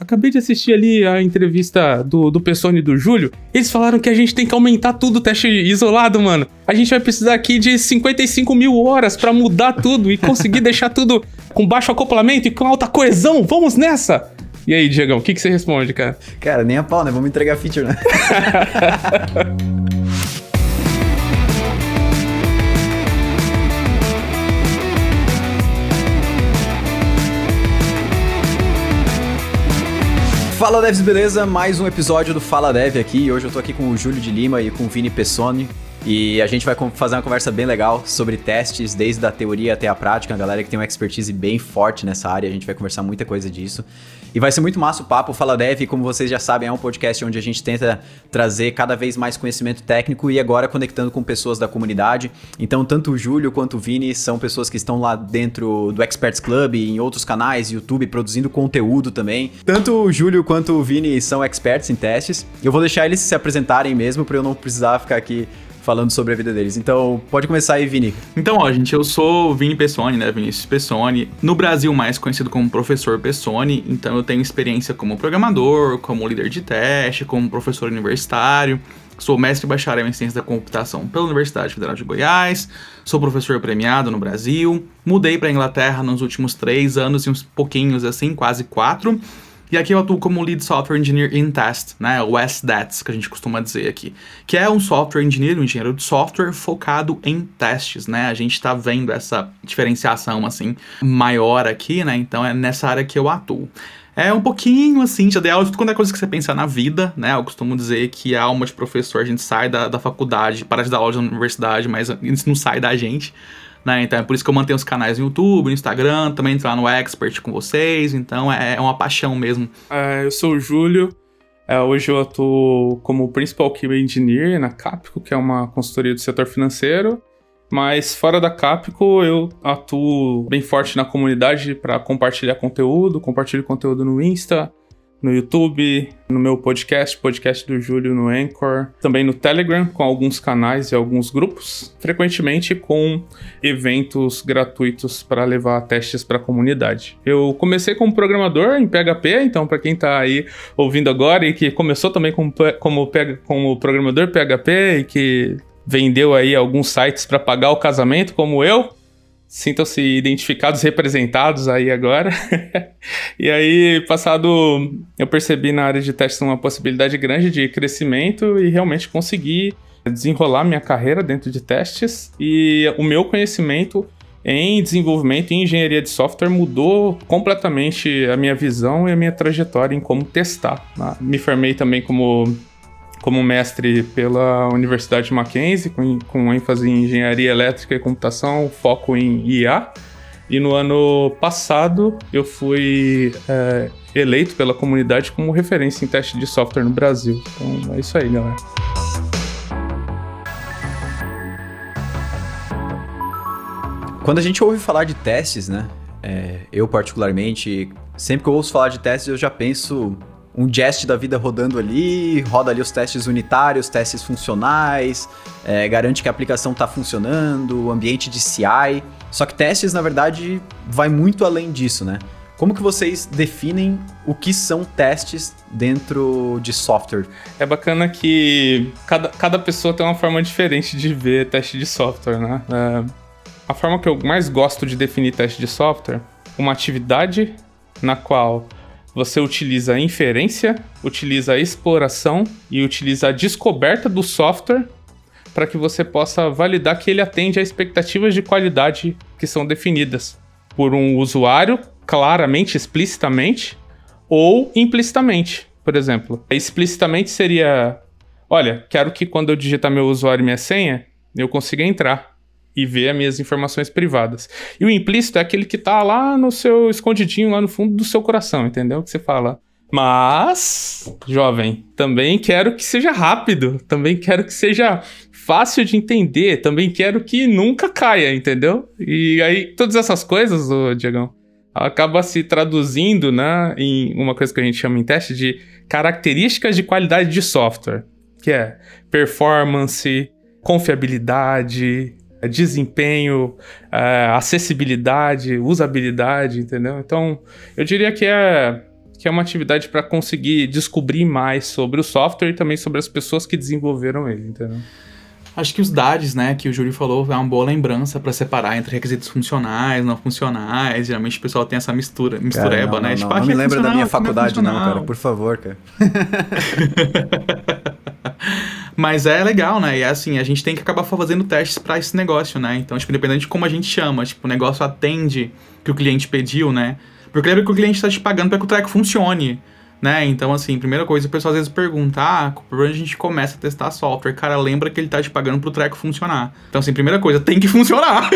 Acabei de assistir ali a entrevista do, do e do Júlio. Eles falaram que a gente tem que aumentar tudo o teste isolado, mano. A gente vai precisar aqui de 55 mil horas para mudar tudo e conseguir deixar tudo com baixo acoplamento e com alta coesão. Vamos nessa! E aí, Diegão, o que, que você responde, cara? Cara, nem a pau, né? Vamos entregar feature, né? Fala Devs, beleza? Mais um episódio do Fala Dev aqui. Hoje eu tô aqui com o Júlio de Lima e com o Vini Pessoni. E a gente vai fazer uma conversa bem legal sobre testes, desde a teoria até a prática. A galera que tem uma expertise bem forte nessa área, a gente vai conversar muita coisa disso. E vai ser muito massa o papo. Fala Dev, como vocês já sabem, é um podcast onde a gente tenta trazer cada vez mais conhecimento técnico e agora conectando com pessoas da comunidade. Então, tanto o Júlio quanto o Vini são pessoas que estão lá dentro do Experts Club, em outros canais, YouTube, produzindo conteúdo também. Tanto o Júlio quanto o Vini são experts em testes. Eu vou deixar eles se apresentarem mesmo para eu não precisar ficar aqui falando sobre a vida deles. Então, pode começar aí, Vini. Então, ó, gente, eu sou Vini Pessoni, né? Vinícius Pessoni. No Brasil, mais conhecido como professor Pessoni. Então, eu tenho experiência como programador, como líder de teste, como professor universitário. Sou mestre e bacharel em ciência da computação pela Universidade Federal de Goiás. Sou professor premiado no Brasil. Mudei para Inglaterra nos últimos três anos e uns pouquinhos assim, quase quatro. E aqui eu atuo como Lead Software Engineer in Test, né? O SDATS, que a gente costuma dizer aqui. Que é um software engineer, um engenheiro de software focado em testes, né? A gente está vendo essa diferenciação, assim, maior aqui, né? Então é nessa área que eu atuo. É um pouquinho assim, de aula de tudo quanto é coisa que você pensar na vida, né? Eu costumo dizer que a alma de professor, a gente sai da, da faculdade, para de dar aula na universidade, mas isso não sai da gente. Né? Então é por isso que eu mantenho os canais no YouTube, no Instagram, também entrar no Expert com vocês. Então é, é uma paixão mesmo. É, eu sou o Júlio. É, hoje eu atuo como Principal QA Engineer na Capco, que é uma consultoria do setor financeiro. Mas fora da Capco, eu atuo bem forte na comunidade para compartilhar conteúdo, compartilho conteúdo no Insta, no YouTube, no meu podcast, podcast do Júlio no Anchor, também no Telegram, com alguns canais e alguns grupos, frequentemente com eventos gratuitos para levar testes para a comunidade. Eu comecei como programador em PHP, então para quem está aí ouvindo agora e que começou também como, como, como programador PHP e que vendeu aí alguns sites para pagar o casamento, como eu, sintam-se identificados, representados aí agora. e aí, passado, eu percebi na área de testes uma possibilidade grande de crescimento e realmente consegui desenrolar minha carreira dentro de testes e o meu conhecimento em desenvolvimento e engenharia de software mudou completamente a minha visão e a minha trajetória em como testar. Né? Me formei também como como mestre pela Universidade Mackenzie, com, com ênfase em engenharia elétrica e computação, foco em IA. E no ano passado eu fui é, eleito pela comunidade como referência em teste de software no Brasil. Então é isso aí, galera. Quando a gente ouve falar de testes, né? É, eu particularmente, sempre que eu ouço falar de testes, eu já penso um jest da vida rodando ali, roda ali os testes unitários, testes funcionais, é, garante que a aplicação está funcionando, o ambiente de CI. Só que testes, na verdade, vai muito além disso, né? Como que vocês definem o que são testes dentro de software? É bacana que cada, cada pessoa tem uma forma diferente de ver teste de software, né? É, a forma que eu mais gosto de definir teste de software, uma atividade na qual você utiliza a inferência, utiliza a exploração e utiliza a descoberta do software para que você possa validar que ele atende a expectativas de qualidade que são definidas por um usuário, claramente, explicitamente, ou implicitamente. Por exemplo, explicitamente seria: olha, quero que quando eu digitar meu usuário e minha senha, eu consiga entrar e ver as minhas informações privadas. E o implícito é aquele que tá lá no seu escondidinho, lá no fundo do seu coração, entendeu? Que você fala. Mas, jovem, também quero que seja rápido, também quero que seja fácil de entender, também quero que nunca caia, entendeu? E aí, todas essas coisas, ô Diegão, acaba se traduzindo né, em uma coisa que a gente chama em teste de características de qualidade de software, que é performance, confiabilidade, desempenho, é, acessibilidade, usabilidade, entendeu? Então, eu diria que é que é uma atividade para conseguir descobrir mais sobre o software e também sobre as pessoas que desenvolveram ele, entendeu? Acho que os DADs, né, que o Júlio falou, é uma boa lembrança para separar entre requisitos funcionais, não funcionais. Geralmente o pessoal tem essa mistura, mistureba, cara, não, né? Não, tipo, não, ah, não me é lembra da minha não é faculdade, não, cara. Por favor, cara. Mas é legal, né? E é assim, a gente tem que acabar fazendo testes para esse negócio, né? Então, tipo, independente de como a gente chama, tipo, o negócio atende o que o cliente pediu, né? Porque lembra que o cliente está te pagando para que o treco funcione, né? Então, assim, primeira coisa, o pessoal às vezes pergunta, ah, por onde a gente começa a testar software? Cara, lembra que ele tá te pagando pro treco funcionar. Então, assim, primeira coisa, tem que funcionar.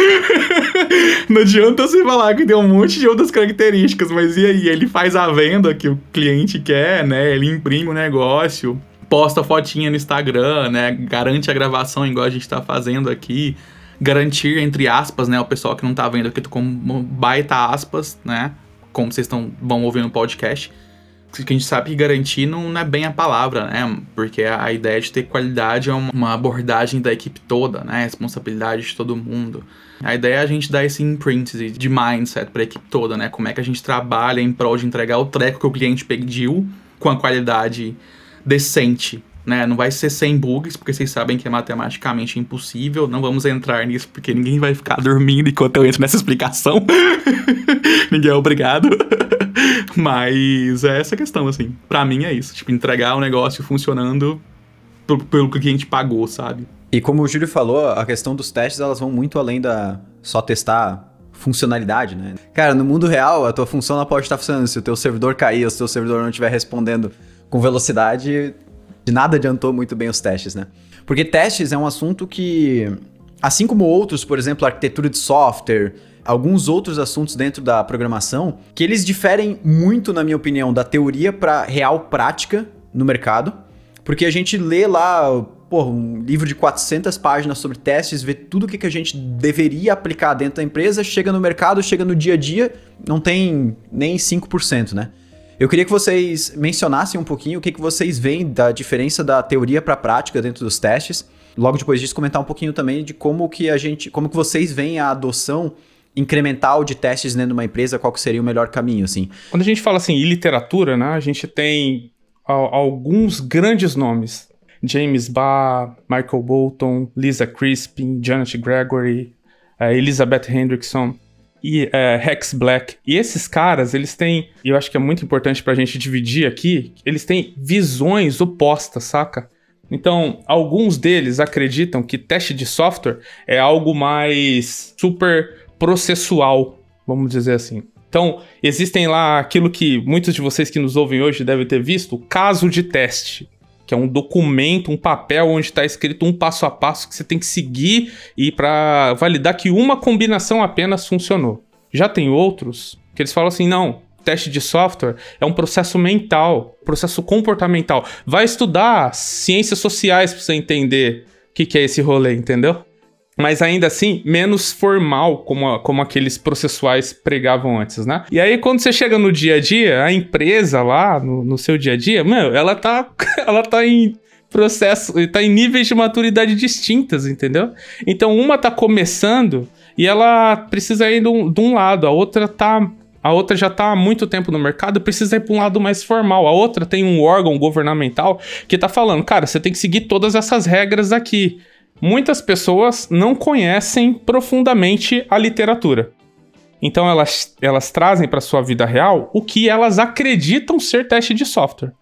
Não adianta você falar que tem um monte de outras características, mas e aí? Ele faz a venda que o cliente quer, né? Ele imprime o negócio, posta fotinha no Instagram, né? Garante a gravação igual a gente tá fazendo aqui. Garantir, entre aspas, né? O pessoal que não tá vendo aqui, tô com baita aspas, né? Como vocês estão, vão ouvir no podcast que a gente sabe que garantir não é bem a palavra, né? Porque a ideia de ter qualidade é uma abordagem da equipe toda, né? Responsabilidade de todo mundo. A ideia é a gente dar esse imprint de mindset para a equipe toda, né? Como é que a gente trabalha em prol de entregar o treco que o cliente pediu com a qualidade decente, né? Não vai ser sem bugs, porque vocês sabem que é matematicamente impossível. Não vamos entrar nisso, porque ninguém vai ficar dormindo enquanto eu entro nessa explicação. ninguém é obrigado. Mas é essa questão, assim. Pra mim é isso. Tipo, entregar o negócio funcionando pelo, que o cliente pagou, sabe? E como o Júlio falou, a questão dos testes, elas vão muito além da só testar funcionalidade, né? Cara, no mundo real, a tua função não pode estar funcionando. Se o teu servidor cair, se o teu servidor não estiver respondendo com velocidade, de nada adiantou muito bem os testes, né? Porque testes é um assunto que, assim como outros, por exemplo, arquitetura de software, alguns outros assuntos dentro da programação, que eles diferem muito, na minha opinião, da teoria para real prática no mercado. Porque a gente lê lá, pô, um livro de 400 páginas sobre testes, vê tudo o que, que a gente deveria aplicar dentro da empresa, chega no mercado, chega no dia a dia, não tem nem 5%, né? Eu queria que vocês mencionassem um pouquinho o que, que vocês veem da diferença da teoria para a prática dentro dos testes. Logo depois disso, comentar um pouquinho também de como que a gente, como que vocês veem a adoção incremental de testes dentro de uma empresa, qual que seria o melhor caminho, assim? Quando a gente fala assim, em literatura, né, a gente tem alguns grandes nomes. James Barr, Michael Bolton, Lisa Crispin, Janet Gregory, uh, Elizabeth Hendrickson e uh, Rex Black. E esses caras, eles têm, e eu acho que é muito importante pra gente dividir aqui, eles têm visões opostas, saca? Então, alguns deles acreditam que teste de software é algo mais super processual, vamos dizer assim. Então, existem lá aquilo que muitos de vocês que nos ouvem hoje devem ter visto, caso de teste, que é um documento, um papel onde está escrito um passo a passo que você tem que seguir e para validar que uma combinação apenas funcionou. Já tem outros que eles falam assim, não, teste de software é um processo mental, processo comportamental. Vai estudar ciências sociais para você entender o que, que é esse rolê, entendeu? Mas ainda assim menos formal, como, a, como aqueles processuais pregavam antes, né? E aí, quando você chega no dia a dia, a empresa lá, no, no seu dia a dia, meu, ela tá, ela tá em processo, tá em níveis de maturidade distintas, entendeu? Então, uma tá começando e ela precisa ir de um, de um lado, a outra tá a outra já está há muito tempo no mercado, precisa ir para um lado mais formal. A outra tem um órgão governamental que está falando, cara, você tem que seguir todas essas regras aqui muitas pessoas não conhecem profundamente a literatura. Então elas, elas trazem para sua vida real o que elas acreditam ser teste de software.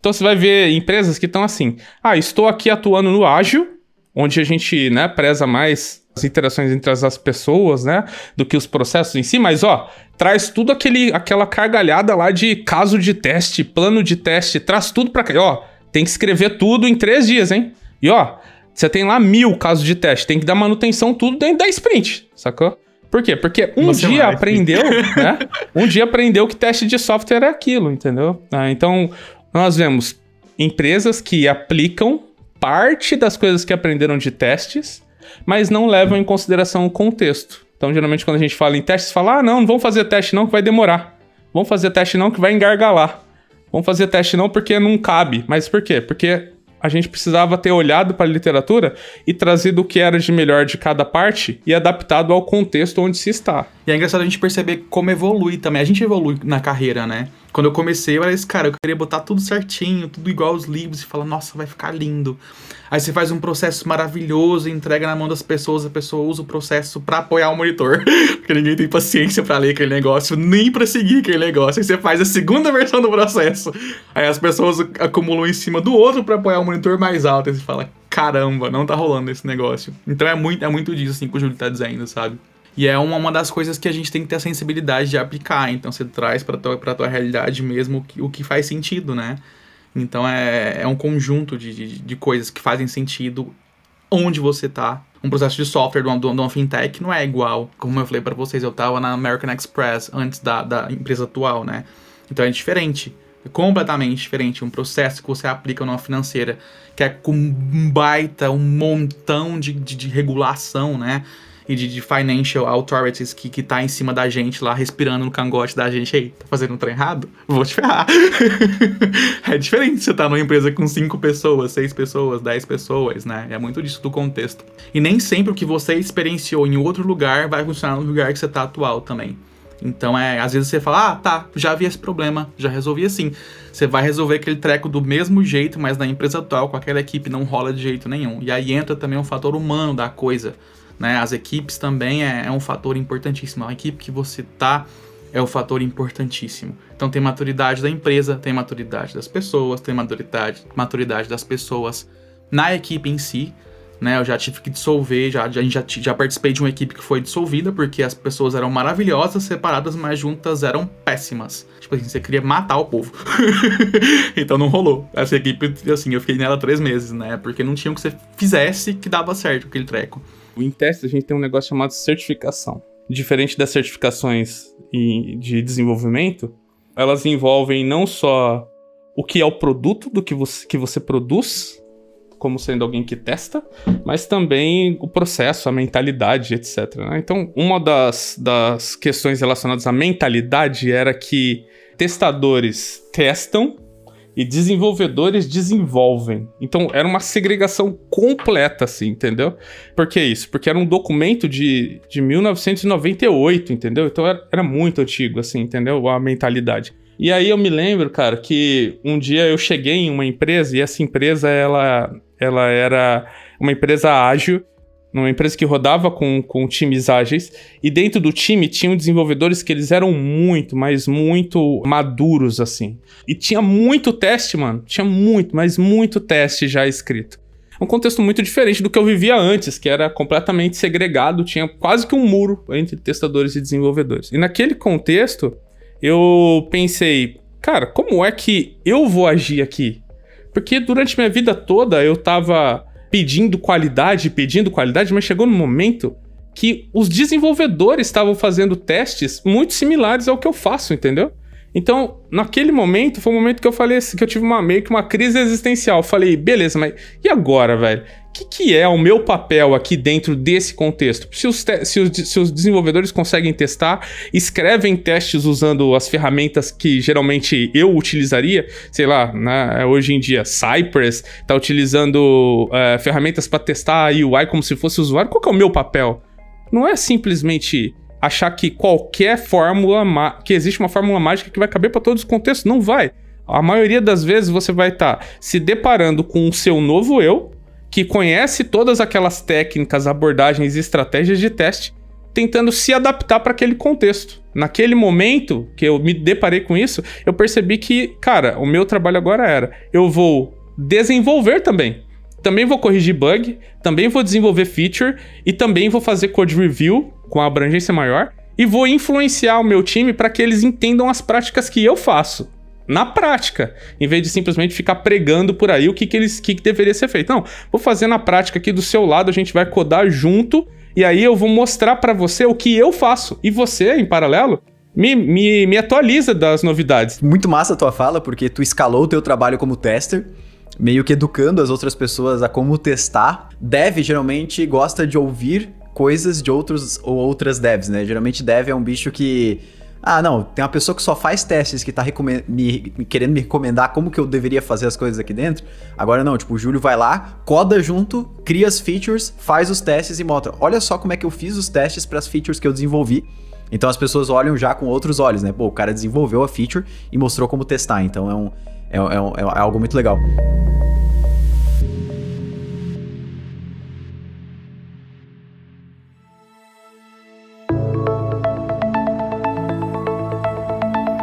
Então você vai ver empresas que estão assim: ah, estou aqui atuando no ágil, onde a gente né, preza mais as interações entre as pessoas, né, do que os processos em si, mas ó, traz tudo aquele, aquela cargalhada lá de caso de teste, plano de teste, traz tudo para cá. Ó, tem que escrever tudo em três dias, hein? E ó, você tem lá mil casos de teste, tem que dar manutenção tudo dentro da sprint, sacou? Por quê? Porque um Você dia aprendeu, né? Um dia aprendeu que teste de software é aquilo, entendeu? Ah, então, nós vemos empresas que aplicam parte das coisas que aprenderam de testes, mas não levam em consideração o contexto. Então, geralmente, quando a gente fala em testes, fala: ah, não, não vamos fazer teste não, que vai demorar. Vamos fazer teste não, que vai engargalar. Vamos fazer teste não porque não cabe. Mas por quê? Porque a gente precisava ter olhado para a literatura e trazido o que era de melhor de cada parte e adaptado ao contexto onde se está. E é engraçado a gente perceber como evolui também. A gente evolui na carreira, né? Quando eu comecei, eu era esse cara, eu queria botar tudo certinho, tudo igual aos livros e falar, nossa, vai ficar lindo. Aí você faz um processo maravilhoso, entrega na mão das pessoas, a pessoa usa o processo para apoiar o monitor. Porque ninguém tem paciência para ler aquele negócio, nem para seguir aquele negócio. Aí você faz a segunda versão do processo. Aí as pessoas acumulam em cima do outro para apoiar o monitor mais alto. Aí você fala, caramba, não tá rolando esse negócio. Então é muito, é muito disso assim que o Júlio tá dizendo, sabe? E é uma, uma das coisas que a gente tem que ter a sensibilidade de aplicar. Então você traz para tua, pra tua realidade mesmo o que, o que faz sentido, né? Então é, é um conjunto de, de, de coisas que fazem sentido onde você tá. Um processo de software de uma, de uma fintech não é igual. Como eu falei para vocês, eu tava na American Express antes da, da empresa atual, né? Então é diferente. É completamente diferente. Um processo que você aplica numa financeira que é com um baita, um montão de, de, de regulação, né? E de, de financial authorities que, que tá em cima da gente lá, respirando no cangote da gente. Ei, tá fazendo um trem errado? Vou te ferrar. é diferente você tá numa empresa com cinco pessoas, seis pessoas, dez pessoas, né? É muito disso do contexto. E nem sempre o que você experienciou em outro lugar vai funcionar no lugar que você tá atual também. Então, é, às vezes você fala, ah, tá, já vi esse problema, já resolvi assim. Você vai resolver aquele treco do mesmo jeito, mas na empresa atual, com aquela equipe, não rola de jeito nenhum. E aí entra também um fator humano da coisa. Né? As equipes também é, é um fator importantíssimo. A equipe que você tá é um fator importantíssimo. Então tem maturidade da empresa, tem maturidade das pessoas, tem maturidade, maturidade das pessoas na equipe em si. Né, eu já tive que dissolver, já, já, já, já participei de uma equipe que foi dissolvida porque as pessoas eram maravilhosas, separadas, mas juntas eram péssimas. Tipo assim, você queria matar o povo. então não rolou. Essa equipe, assim, eu fiquei nela três meses, né? Porque não tinha o que você fizesse que dava certo aquele treco. Em teste, a gente tem um negócio chamado certificação. Diferente das certificações de desenvolvimento, elas envolvem não só o que é o produto do que você, que você produz, como sendo alguém que testa, mas também o processo, a mentalidade, etc. Né? Então, uma das, das questões relacionadas à mentalidade era que testadores testam e desenvolvedores desenvolvem. Então era uma segregação completa, assim, entendeu? Por que isso? Porque era um documento de, de 1998, entendeu? Então era, era muito antigo, assim, entendeu? A mentalidade. E aí eu me lembro, cara, que um dia eu cheguei em uma empresa e essa empresa ela, ela era uma empresa ágil numa empresa que rodava com, com times ágeis, e dentro do time tinham desenvolvedores que eles eram muito, mas muito maduros, assim. E tinha muito teste, mano. Tinha muito, mas muito teste já escrito. Um contexto muito diferente do que eu vivia antes, que era completamente segregado, tinha quase que um muro entre testadores e desenvolvedores. E naquele contexto, eu pensei, cara, como é que eu vou agir aqui? Porque durante minha vida toda eu tava pedindo qualidade, pedindo qualidade, mas chegou no momento que os desenvolvedores estavam fazendo testes muito similares ao que eu faço, entendeu? Então, naquele momento, foi o um momento que eu falei assim, que eu tive uma, meio que uma crise existencial. falei, beleza, mas e agora, velho? que, que é o meu papel aqui dentro desse contexto? Se os, se, os, se os, desenvolvedores conseguem testar, escrevem testes usando as ferramentas que geralmente eu utilizaria, sei lá, né, hoje em dia Cypress está utilizando uh, ferramentas para testar a UI como se fosse usuário, qual que é o meu papel? Não é simplesmente achar que qualquer fórmula, que existe uma fórmula mágica que vai caber para todos os contextos, não vai. A maioria das vezes você vai estar tá se deparando com o seu novo eu, que conhece todas aquelas técnicas, abordagens e estratégias de teste, tentando se adaptar para aquele contexto. Naquele momento que eu me deparei com isso, eu percebi que, cara, o meu trabalho agora era: eu vou desenvolver também. Também vou corrigir bug, também vou desenvolver feature e também vou fazer code review com a abrangência maior e vou influenciar o meu time para que eles entendam as práticas que eu faço na prática, em vez de simplesmente ficar pregando por aí o que, que, eles, que, que deveria ser feito. Não, vou fazer na prática aqui do seu lado, a gente vai codar junto e aí eu vou mostrar para você o que eu faço. E você, em paralelo, me, me, me atualiza das novidades. Muito massa a tua fala, porque tu escalou o teu trabalho como tester, meio que educando as outras pessoas a como testar. Dev geralmente gosta de ouvir coisas de outros ou outras devs, né? Geralmente dev é um bicho que ah, não, tem uma pessoa que só faz testes que tá me, querendo me recomendar como que eu deveria fazer as coisas aqui dentro. Agora não, tipo, o Júlio vai lá, coda junto, cria as features, faz os testes e mostra. Olha só como é que eu fiz os testes para as features que eu desenvolvi. Então as pessoas olham já com outros olhos, né? Pô, o cara desenvolveu a feature e mostrou como testar. Então é, um, é, é, um, é algo muito legal.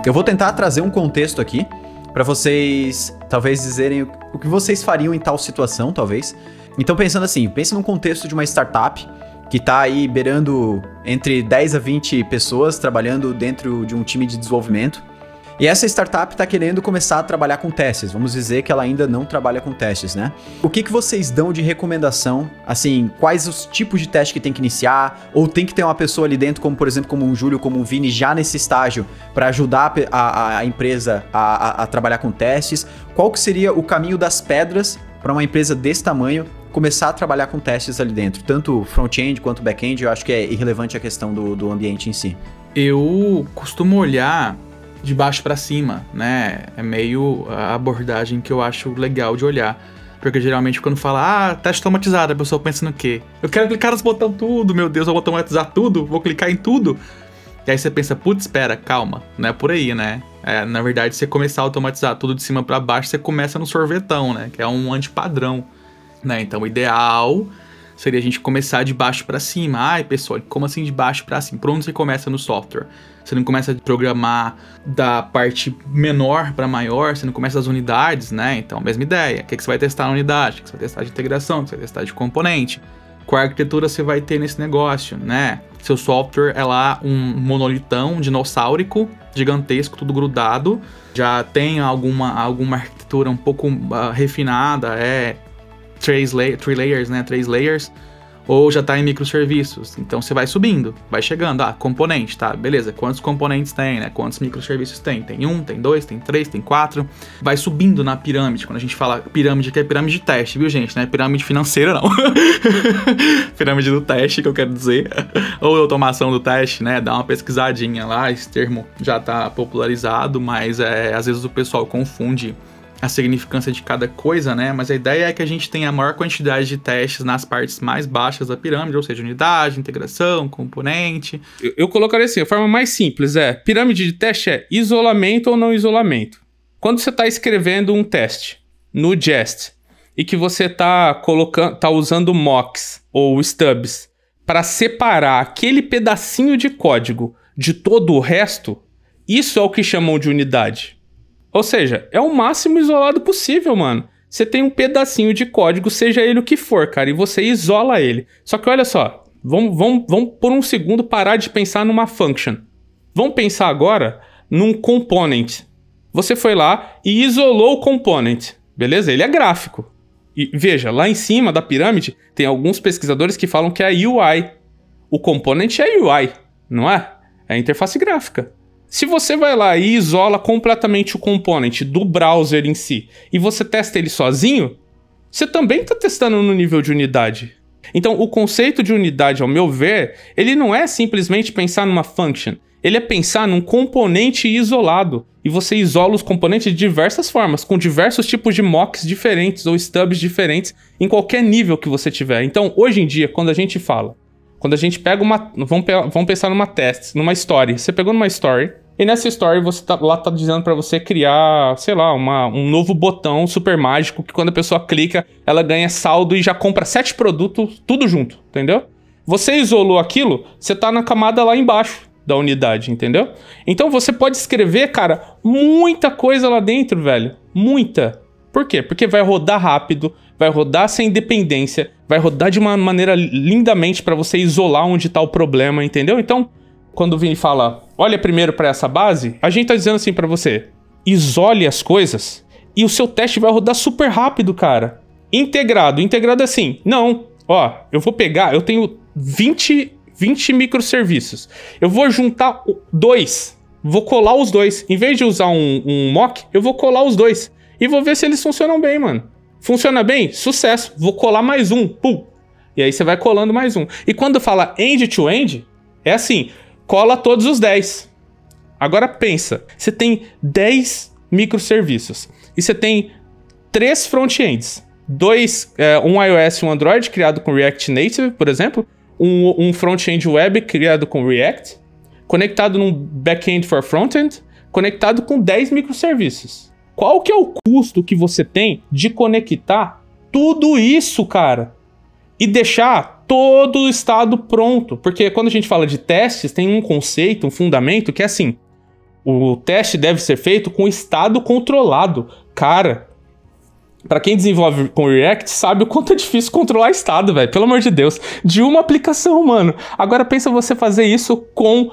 Eu vou tentar trazer um contexto aqui para vocês talvez dizerem o que vocês fariam em tal situação, talvez. Então pensando assim, pense num contexto de uma startup que está aí beirando entre 10 a 20 pessoas trabalhando dentro de um time de desenvolvimento. E essa startup está querendo começar a trabalhar com testes. Vamos dizer que ela ainda não trabalha com testes, né? O que, que vocês dão de recomendação? Assim, quais os tipos de teste que tem que iniciar? Ou tem que ter uma pessoa ali dentro, como por exemplo, como um Júlio, como um Vini, já nesse estágio, para ajudar a, a, empresa a, a, a trabalhar com testes? Qual que seria o caminho das pedras para uma empresa desse tamanho começar a trabalhar com testes ali dentro? Tanto front-end quanto back-end, eu acho que é irrelevante a questão do, do ambiente em si. Eu costumo olhar de baixo para cima, né? É meio a abordagem que eu acho legal de olhar. Porque geralmente quando fala, ah, teste automatizado, a pessoa pensa no quê? Eu quero clicar nos botões tudo, meu Deus, eu vou automatizar tudo, vou clicar em tudo. E aí você pensa, putz, espera, calma, não é por aí, né? É, na verdade, você começar a automatizar tudo de cima para baixo, você começa no sorvetão, né? Que é um antipadrão, né? Então, o ideal seria a gente começar de baixo para cima. Ai, pessoal, como assim de baixo para cima? Por onde você começa no software? Você não começa a programar da parte menor para maior, você não começa das unidades, né? Então, mesma ideia. O que, é que você vai testar na unidade? O que você vai testar de integração? O que você vai testar de componente? Qual arquitetura você vai ter nesse negócio, né? Seu software é lá um monolitão dinossaurico, gigantesco, tudo grudado. Já tem alguma, alguma arquitetura um pouco uh, refinada, é três, la three layers, né? Três layers ou já está em microserviços. Então você vai subindo, vai chegando. Ah, componente, tá? Beleza. Quantos componentes tem, né? Quantos microserviços tem? Tem um, tem dois, tem três, tem quatro. Vai subindo na pirâmide. Quando a gente fala pirâmide, que é pirâmide de teste, viu, gente? Não é pirâmide financeira, não. pirâmide do teste, que eu quero dizer. ou automação do teste, né? Dá uma pesquisadinha lá. Esse termo já está popularizado, mas é, às vezes o pessoal confunde a significância de cada coisa, né? Mas a ideia é que a gente tenha a maior quantidade de testes nas partes mais baixas da pirâmide, ou seja, unidade, integração, componente. Eu, eu colocaria assim, a forma mais simples é, pirâmide de teste é isolamento ou não isolamento. Quando você está escrevendo um teste no Jest e que você está colocando, tá usando mocks ou stubs para separar aquele pedacinho de código de todo o resto, isso é o que chamam de unidade. Ou seja, é o máximo isolado possível, mano. Você tem um pedacinho de código, seja ele o que for, cara, e você isola ele. Só que olha só, vamos, vamos, vamos por um segundo parar de pensar numa function. Vamos pensar agora num component. Você foi lá e isolou o component, beleza? Ele é gráfico. E veja, lá em cima da pirâmide tem alguns pesquisadores que falam que é a UI. O component é a UI, não é? É a interface gráfica. Se você vai lá e isola completamente o componente do browser em si e você testa ele sozinho, você também está testando no nível de unidade. Então, o conceito de unidade, ao meu ver, ele não é simplesmente pensar numa function. Ele é pensar num componente isolado. E você isola os componentes de diversas formas, com diversos tipos de mocks diferentes ou stubs diferentes, em qualquer nível que você tiver. Então, hoje em dia, quando a gente fala, quando a gente pega uma. Vamos, vamos pensar numa test, numa story. Você pegou numa story, e nessa story você tá, lá tá dizendo para você criar, sei lá, uma, um novo botão super mágico que quando a pessoa clica, ela ganha saldo e já compra sete produtos tudo junto, entendeu? Você isolou aquilo, você tá na camada lá embaixo da unidade, entendeu? Então você pode escrever, cara, muita coisa lá dentro, velho. Muita. Por quê? Porque vai rodar rápido, vai rodar sem dependência, vai rodar de uma maneira lindamente para você isolar onde tá o problema, entendeu? Então, quando o Vini fala, olha primeiro para essa base, a gente tá dizendo assim para você, isole as coisas e o seu teste vai rodar super rápido, cara. Integrado, integrado assim. Não, ó, eu vou pegar, eu tenho 20, 20 microserviços. Eu vou juntar dois, vou colar os dois. Em vez de usar um, um mock, eu vou colar os dois. E vou ver se eles funcionam bem, mano. Funciona bem? Sucesso. Vou colar mais um. Pum. E aí você vai colando mais um. E quando fala end-to-end, -end, é assim: cola todos os 10. Agora pensa, você tem 10 microserviços e você tem três front-ends. Dois, é, um iOS e um Android criado com React Native, por exemplo, um, um front-end web criado com React, conectado num back-end for front-end, conectado com 10 microserviços. Qual que é o custo que você tem de conectar tudo isso, cara? E deixar todo o estado pronto. Porque quando a gente fala de testes, tem um conceito, um fundamento que é assim: o teste deve ser feito com estado controlado. Cara, para quem desenvolve com React, sabe o quanto é difícil controlar estado, velho. Pelo amor de Deus. De uma aplicação, mano. Agora pensa você fazer isso com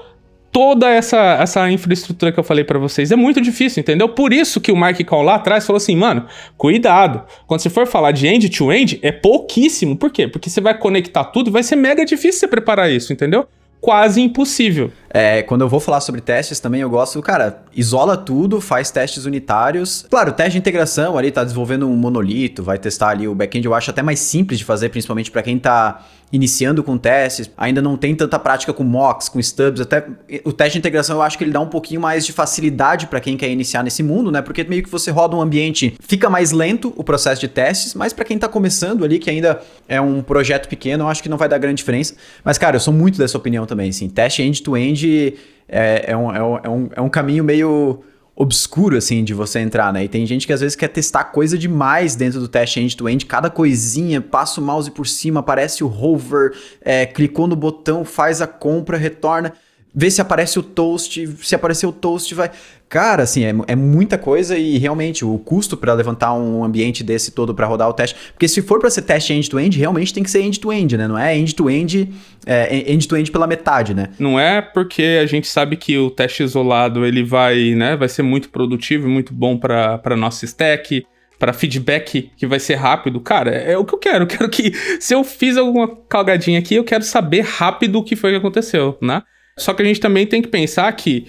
toda essa, essa infraestrutura que eu falei para vocês. É muito difícil, entendeu? Por isso que o Mark Call lá atrás falou assim, mano, cuidado. Quando você for falar de end-to-end, -end, é pouquíssimo. Por quê? Porque você vai conectar tudo, vai ser mega difícil você preparar isso, entendeu? quase impossível. É, quando eu vou falar sobre testes também, eu gosto, cara, isola tudo, faz testes unitários. Claro, teste de integração ali, tá desenvolvendo um monolito, vai testar ali o back-end, eu acho até mais simples de fazer, principalmente para quem tá iniciando com testes, ainda não tem tanta prática com mocks, com stubs, até o teste de integração eu acho que ele dá um pouquinho mais de facilidade para quem quer iniciar nesse mundo, né? Porque meio que você roda um ambiente, fica mais lento o processo de testes, mas para quem tá começando ali, que ainda é um projeto pequeno, eu acho que não vai dar grande diferença. Mas cara, eu sou muito dessa opinião também, assim, teste end-to-end -end é, é, um, é, um, é, um, é um caminho meio obscuro, assim, de você entrar, né? E tem gente que às vezes quer testar coisa demais dentro do teste end-to-end, -end, cada coisinha, passa o mouse por cima, aparece o hover, é, clicou no botão, faz a compra, retorna vê se aparece o toast, se aparecer o toast vai... Cara, assim, é, é muita coisa e realmente o custo para levantar um ambiente desse todo para rodar o teste, porque se for para ser teste end-to-end, -end, realmente tem que ser end-to-end, -end, né? Não é end-to-end, é end-to-end pela metade, né? Não é porque a gente sabe que o teste isolado ele vai, né, vai ser muito produtivo e muito bom para nossa stack, para feedback que vai ser rápido. Cara, é, é o que eu quero. Eu quero que se eu fiz alguma calgadinha aqui, eu quero saber rápido o que foi que aconteceu, né? Só que a gente também tem que pensar que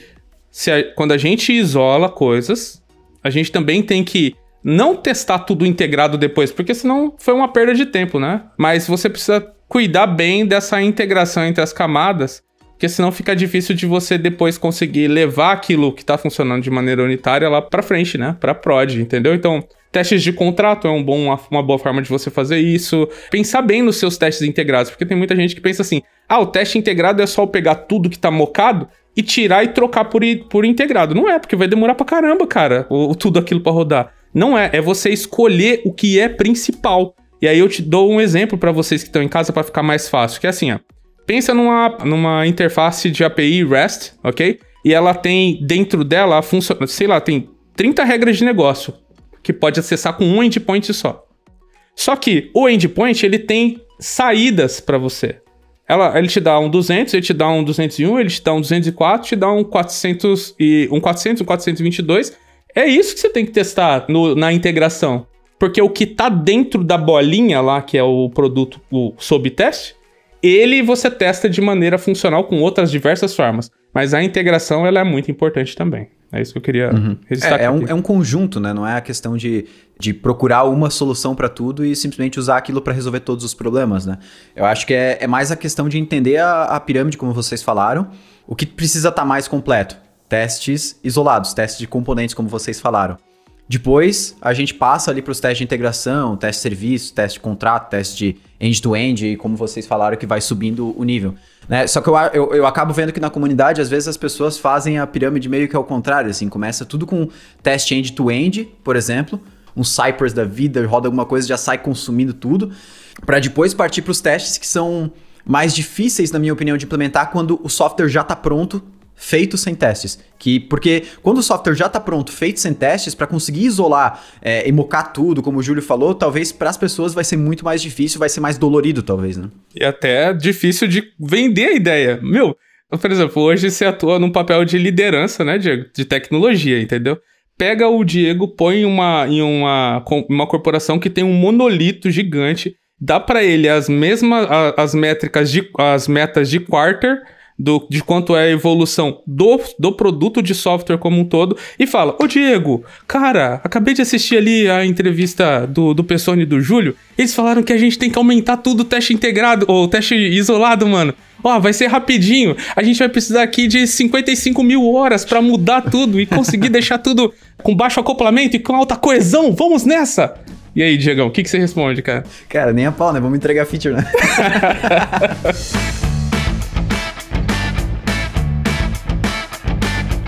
se a, quando a gente isola coisas, a gente também tem que não testar tudo integrado depois, porque senão foi uma perda de tempo, né? Mas você precisa cuidar bem dessa integração entre as camadas, porque senão fica difícil de você depois conseguir levar aquilo que está funcionando de maneira unitária lá para frente, né? Para prod, entendeu? Então, Testes de contrato é um bom, uma, boa forma de você fazer isso. Pensar bem nos seus testes integrados, porque tem muita gente que pensa assim: ah, o teste integrado é só eu pegar tudo que tá mocado e tirar e trocar por, por integrado. Não é, porque vai demorar pra caramba, cara, o, tudo aquilo para rodar. Não é, é você escolher o que é principal. E aí eu te dou um exemplo para vocês que estão em casa para ficar mais fácil, que é assim, ó. Pensa numa, numa interface de API REST, ok? E ela tem dentro dela a função, sei lá, tem 30 regras de negócio que pode acessar com um endpoint só. Só que o endpoint ele tem saídas para você. Ela, ele te dá um 200, ele te dá um 201, ele te dá um 204, te dá um 400 e um 400, um 422. É isso que você tem que testar no, na integração. Porque o que tá dentro da bolinha lá, que é o produto o, sob teste, ele você testa de maneira funcional com outras diversas formas. Mas a integração ela é muito importante também. É isso que eu queria uhum. registrar. É, é, um, é um conjunto, né? Não é a questão de, de procurar uma solução para tudo e simplesmente usar aquilo para resolver todos os problemas, né? Eu acho que é, é mais a questão de entender a, a pirâmide, como vocês falaram, o que precisa estar tá mais completo. Testes isolados, testes de componentes, como vocês falaram. Depois, a gente passa ali para os testes de integração, teste de serviço, teste de contrato, teste de end-to-end, -end, como vocês falaram, que vai subindo o nível. Né? Só que eu, eu, eu, acabo vendo que na comunidade, às vezes, as pessoas fazem a pirâmide meio que ao contrário, assim, começa tudo com teste end-to-end, -end, por exemplo, um Cypress da vida, roda alguma coisa, já sai consumindo tudo, para depois partir para os testes que são mais difíceis, na minha opinião, de implementar quando o software já está pronto feito sem testes. Que, porque quando o software já está pronto, feito sem testes, para conseguir isolar é, tudo, como o Júlio falou, talvez para as pessoas vai ser muito mais difícil, vai ser mais dolorido, talvez, né? E até difícil de vender a ideia. Meu, por exemplo, hoje você atua num papel de liderança, né, Diego? De tecnologia, entendeu? Pega o Diego, põe uma, em uma, uma corporação que tem um monolito gigante, dá para ele as mesmas as métricas de as metas de quarter do, de quanto é a evolução do, do produto de software como um todo e fala: Ô Diego, cara, acabei de assistir ali a entrevista do, do Pessone e do Júlio. Eles falaram que a gente tem que aumentar tudo o teste integrado, ou teste isolado, mano. Ó, vai ser rapidinho. A gente vai precisar aqui de 55 mil horas para mudar tudo e conseguir deixar tudo com baixo acoplamento e com alta coesão. Vamos nessa! E aí, Diegão, o que, que você responde, cara? Cara, nem a pau, né? Vamos entregar feature, né?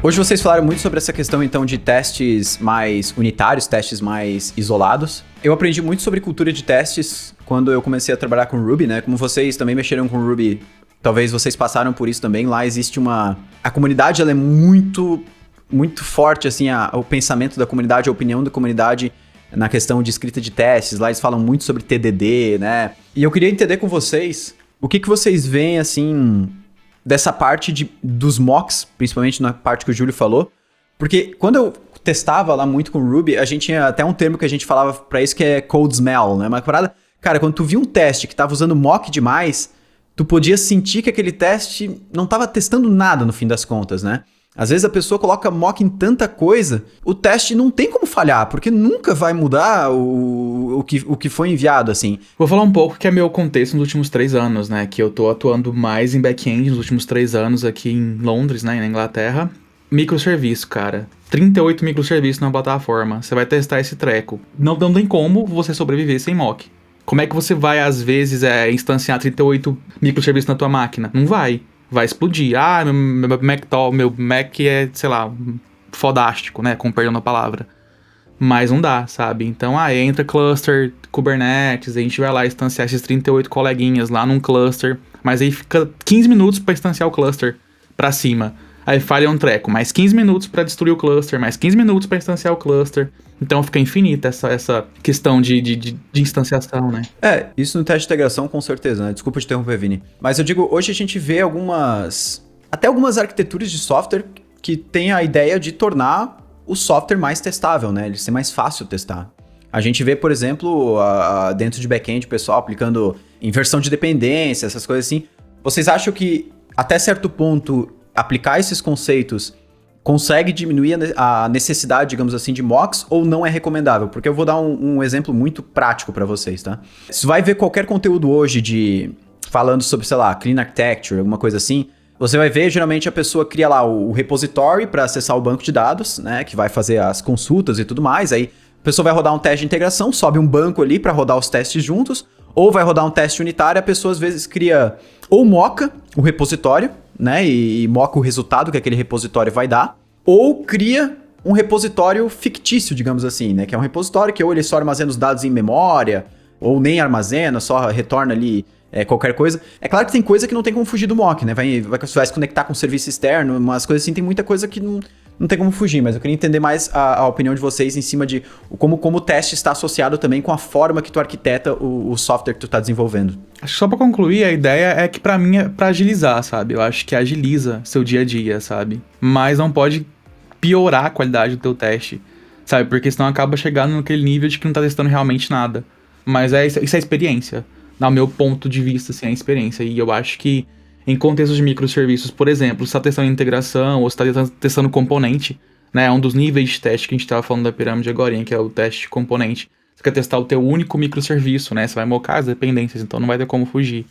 Hoje vocês falaram muito sobre essa questão então de testes mais unitários, testes mais isolados. Eu aprendi muito sobre cultura de testes quando eu comecei a trabalhar com Ruby, né? Como vocês também mexeram com Ruby, talvez vocês passaram por isso também. Lá existe uma a comunidade ela é muito muito forte assim a, o pensamento da comunidade, a opinião da comunidade na questão de escrita de testes. Lá eles falam muito sobre TDD, né? E eu queria entender com vocês o que que vocês veem assim dessa parte de, dos mocks, principalmente na parte que o Júlio falou. Porque quando eu testava lá muito com Ruby, a gente tinha até um termo que a gente falava para isso que é code smell, né? Uma parada, cara, quando tu via um teste que tava usando mock demais, tu podia sentir que aquele teste não tava testando nada no fim das contas, né? Às vezes a pessoa coloca mock em tanta coisa, o teste não tem como falhar, porque nunca vai mudar o, o, que, o que foi enviado, assim. Vou falar um pouco que é meu contexto nos últimos três anos, né? Que eu tô atuando mais em back-end nos últimos três anos aqui em Londres, né? Na Inglaterra. Microserviço, cara. 38 microserviços na plataforma. Você vai testar esse treco. Não, não tem como você sobreviver sem mock. Como é que você vai, às vezes, é, instanciar 38 microserviços na tua máquina? Não vai vai explodir. Ah, meu, meu Mac, meu Mac é, sei lá, fodástico, né? Com perdão da palavra. Mas não dá, sabe? Então, ah, entra cluster Kubernetes, a gente vai lá instanciar esses 38 coleguinhas lá num cluster, mas aí fica 15 minutos para instanciar o cluster para cima. Aí falha um treco, mais 15 minutos para destruir o cluster, mais 15 minutos para instanciar o cluster. Então fica infinita essa, essa questão de, de, de, de, instanciação, né? É, isso no teste de integração com certeza, né? Desculpa te interromper, Vini. Mas eu digo, hoje a gente vê algumas. Até algumas arquiteturas de software que têm a ideia de tornar o software mais testável, né? Ele ser mais fácil testar. A gente vê, por exemplo, a, dentro de back-end, o pessoal aplicando inversão de dependência, essas coisas assim. Vocês acham que, até certo ponto, aplicar esses conceitos consegue diminuir a necessidade, digamos assim, de mocks ou não é recomendável? Porque eu vou dar um, um exemplo muito prático para vocês, tá? Se vai ver qualquer conteúdo hoje de falando sobre, sei lá, clean architecture, alguma coisa assim, você vai ver, geralmente a pessoa cria lá o repository para acessar o banco de dados, né, que vai fazer as consultas e tudo mais. Aí a pessoa vai rodar um teste de integração, sobe um banco ali para rodar os testes juntos, ou vai rodar um teste unitário, a pessoa às vezes cria ou moca o repositório, né? E, e moca o resultado que aquele repositório vai dar, ou cria um repositório fictício, digamos assim, né? Que é um repositório que ou ele só armazena os dados em memória, ou nem armazena, só retorna ali é, qualquer coisa. É claro que tem coisa que não tem como fugir do mock, né? Vai, vai, vai se conectar com um serviço externo, umas coisas assim, tem muita coisa que não, não tem como fugir, mas eu queria entender mais a, a opinião de vocês em cima de como, como o teste está associado também com a forma que tu arquiteta o, o software que tu está desenvolvendo. Só para concluir, a ideia é que para mim é para agilizar, sabe? Eu acho que agiliza seu dia a dia, sabe? Mas não pode piorar a qualidade do teu teste, sabe? Porque senão acaba chegando naquele nível de que não tá testando realmente nada. Mas é isso é experiência. No meu ponto de vista, assim, é experiência. E eu acho que em contextos de microserviços, por exemplo, está testando integração ou você está testando componente, né? É um dos níveis de teste que a gente estava falando da pirâmide agora, que é o teste de componente. Você quer testar o teu único microserviço, né? Você vai mocar as dependências, então não vai ter como fugir.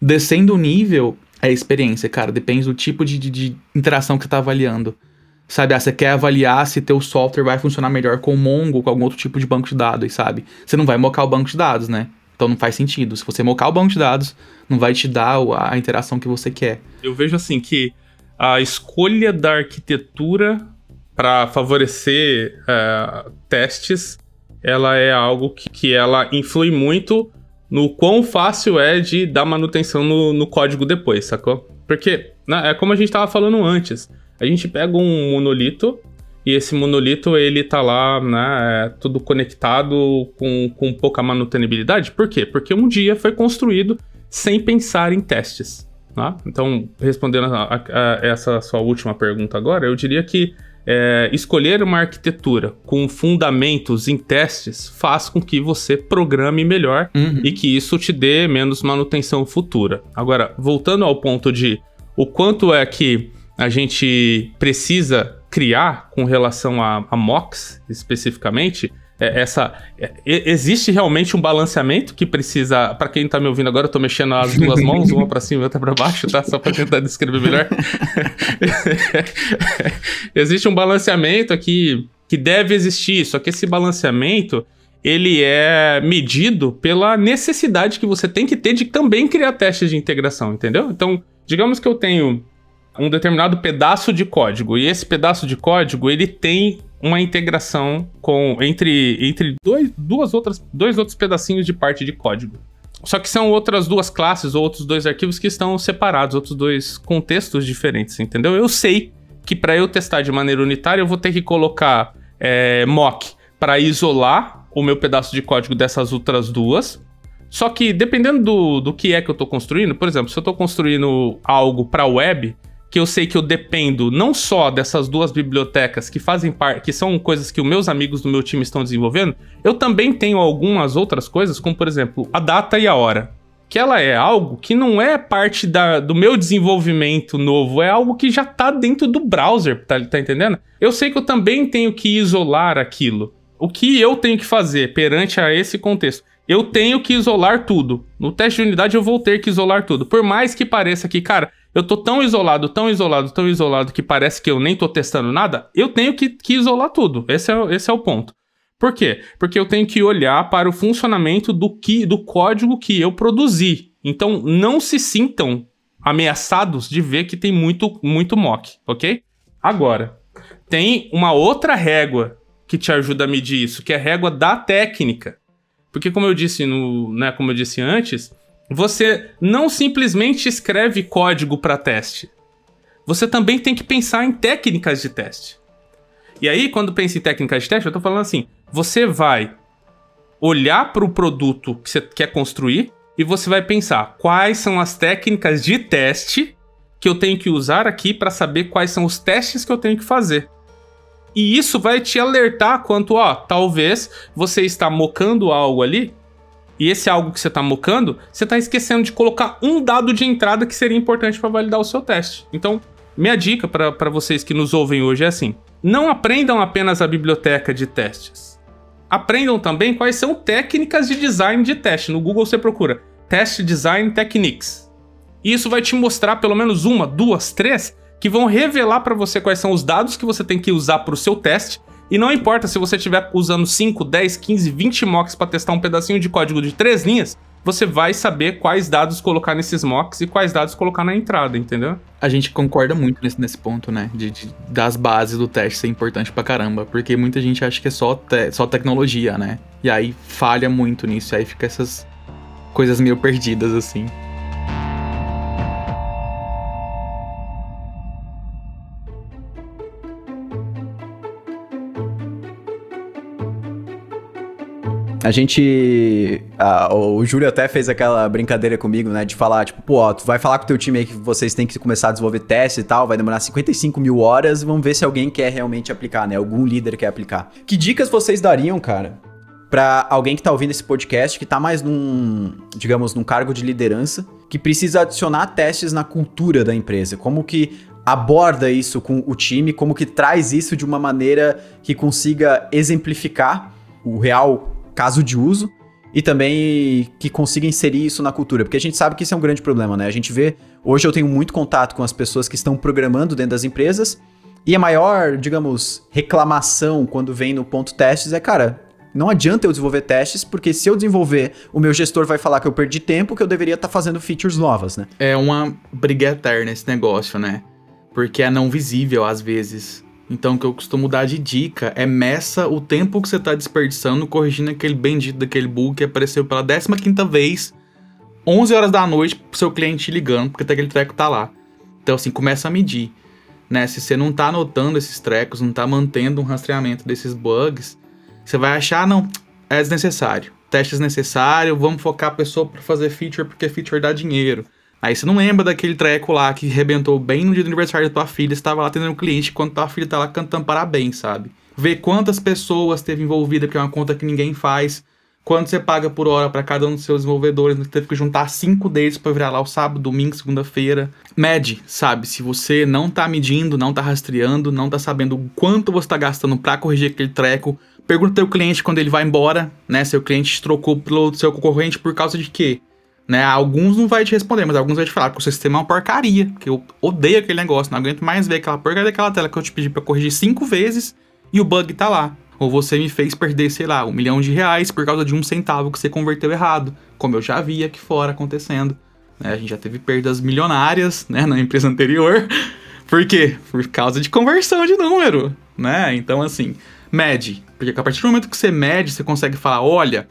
Descendo o nível, é experiência, cara. Depende do tipo de, de, de interação que você está avaliando. Sabe, ah, você quer avaliar se teu software vai funcionar melhor com o Mongo ou com algum outro tipo de banco de dados, sabe? Você não vai mocar o banco de dados, né? Então não faz sentido. Se você mocar o banco de dados, não vai te dar a interação que você quer. Eu vejo assim que a escolha da arquitetura para favorecer uh, testes, ela é algo que, que ela influi muito no quão fácil é de dar manutenção no, no código depois, sacou? Porque né, é como a gente estava falando antes. A gente pega um monolito e esse monolito ele tá lá, né, é, tudo conectado com, com pouca manutenibilidade. Por quê? Porque um dia foi construído sem pensar em testes. Tá? Então, respondendo a, a, a essa sua última pergunta agora, eu diria que é, escolher uma arquitetura com fundamentos em testes faz com que você programe melhor uhum. e que isso te dê menos manutenção futura. Agora, voltando ao ponto de o quanto é que a gente precisa criar com relação a, a MOX especificamente, é, essa é, existe realmente um balanceamento que precisa, para quem tá me ouvindo agora, eu tô mexendo as duas mãos, uma para cima e outra para baixo, tá? Só para tentar descrever melhor. existe um balanceamento aqui que deve existir, só que esse balanceamento ele é medido pela necessidade que você tem que ter de também criar testes de integração, entendeu? Então, digamos que eu tenho um determinado pedaço de código. E esse pedaço de código, ele tem uma integração com entre, entre dois, duas outras, dois outros pedacinhos de parte de código. Só que são outras duas classes ou outros dois arquivos que estão separados, outros dois contextos diferentes, entendeu? Eu sei que para eu testar de maneira unitária eu vou ter que colocar é, mock para isolar o meu pedaço de código dessas outras duas. Só que dependendo do, do que é que eu estou construindo, por exemplo, se eu estou construindo algo para web, que eu sei que eu dependo não só dessas duas bibliotecas que fazem parte, que são coisas que os meus amigos do meu time estão desenvolvendo, eu também tenho algumas outras coisas, como por exemplo, a data e a hora. Que ela é algo que não é parte da, do meu desenvolvimento novo, é algo que já está dentro do browser, tá, tá entendendo? Eu sei que eu também tenho que isolar aquilo. O que eu tenho que fazer perante a esse contexto? Eu tenho que isolar tudo. No teste de unidade eu vou ter que isolar tudo. Por mais que pareça que, cara, eu tô tão isolado, tão isolado, tão isolado que parece que eu nem tô testando nada, eu tenho que, que isolar tudo. Esse é, esse é o ponto. Por quê? Porque eu tenho que olhar para o funcionamento do, que, do código que eu produzi. Então, não se sintam ameaçados de ver que tem muito, muito mock, ok? Agora, tem uma outra régua que te ajuda a medir isso, que é a régua da técnica. Porque como eu disse no, né, como eu disse antes, você não simplesmente escreve código para teste. Você também tem que pensar em técnicas de teste. E aí, quando pensa em técnicas de teste, eu estou falando assim: você vai olhar para o produto que você quer construir e você vai pensar quais são as técnicas de teste que eu tenho que usar aqui para saber quais são os testes que eu tenho que fazer. E isso vai te alertar quanto, ó, talvez você está mocando algo ali e esse algo que você está mocando, você está esquecendo de colocar um dado de entrada que seria importante para validar o seu teste. Então, minha dica para vocês que nos ouvem hoje é assim: não aprendam apenas a biblioteca de testes. Aprendam também quais são técnicas de design de teste. No Google você procura Test Design Techniques. E isso vai te mostrar pelo menos uma, duas, três que vão revelar para você quais são os dados que você tem que usar para o seu teste e não importa se você estiver usando 5, 10, 15, 20 mocks para testar um pedacinho de código de três linhas, você vai saber quais dados colocar nesses mocks e quais dados colocar na entrada, entendeu? A gente concorda muito nesse, nesse ponto, né? De, de, das bases do teste ser importante pra caramba. Porque muita gente acha que é só, te, só tecnologia, né? E aí falha muito nisso. Aí fica essas coisas meio perdidas, assim. A gente. A, o Júlio até fez aquela brincadeira comigo, né? De falar, tipo, pô, tu vai falar com o teu time aí que vocês têm que começar a desenvolver teste e tal, vai demorar 55 mil horas vamos ver se alguém quer realmente aplicar, né? Algum líder quer aplicar. Que dicas vocês dariam, cara, para alguém que tá ouvindo esse podcast, que tá mais num, digamos, num cargo de liderança, que precisa adicionar testes na cultura da empresa? Como que aborda isso com o time, como que traz isso de uma maneira que consiga exemplificar o real caso de uso e também que consiga inserir isso na cultura, porque a gente sabe que isso é um grande problema, né? A gente vê, hoje eu tenho muito contato com as pessoas que estão programando dentro das empresas e a maior, digamos, reclamação quando vem no ponto testes é, cara, não adianta eu desenvolver testes, porque se eu desenvolver, o meu gestor vai falar que eu perdi tempo, que eu deveria estar tá fazendo features novas, né? É uma briga eterna esse negócio, né? Porque é não visível às vezes. Então, o que eu costumo dar de dica é meça o tempo que você está desperdiçando corrigindo aquele bendito daquele bug que apareceu pela 15 vez, 11 horas da noite, pro seu cliente ligando, porque aquele treco tá lá. Então, assim, começa a medir. Né? Se você não tá anotando esses trecos, não tá mantendo um rastreamento desses bugs, você vai achar, não, é desnecessário. Teste desnecessário, vamos focar a pessoa para fazer feature porque feature dá dinheiro. Aí você não lembra daquele treco lá que rebentou bem no dia do aniversário da tua filha, estava lá atendendo o cliente quando tua filha tá lá cantando parabéns, sabe? Ver quantas pessoas teve envolvida, que é uma conta que ninguém faz. Quanto você paga por hora para cada um dos seus desenvolvedores, teve que juntar cinco deles para virar lá o sábado, domingo, segunda-feira. Mede, sabe? Se você não tá medindo, não tá rastreando, não tá sabendo o quanto você tá gastando para corrigir aquele treco, pergunta ao cliente quando ele vai embora, né? Seu cliente trocou pelo seu concorrente por causa de quê? Né? Alguns não vai te responder, mas alguns vai te falar que o sistema é uma porcaria, que eu odeio aquele negócio, não aguento mais ver aquela porcaria daquela tela que eu te pedi para corrigir cinco vezes e o bug tá lá. Ou você me fez perder, sei lá, um milhão de reais por causa de um centavo que você converteu errado, como eu já vi aqui fora acontecendo. Né? A gente já teve perdas milionárias né, na empresa anterior. Por quê? Por causa de conversão de número, né? Então, assim, mede. Porque a partir do momento que você mede, você consegue falar, olha,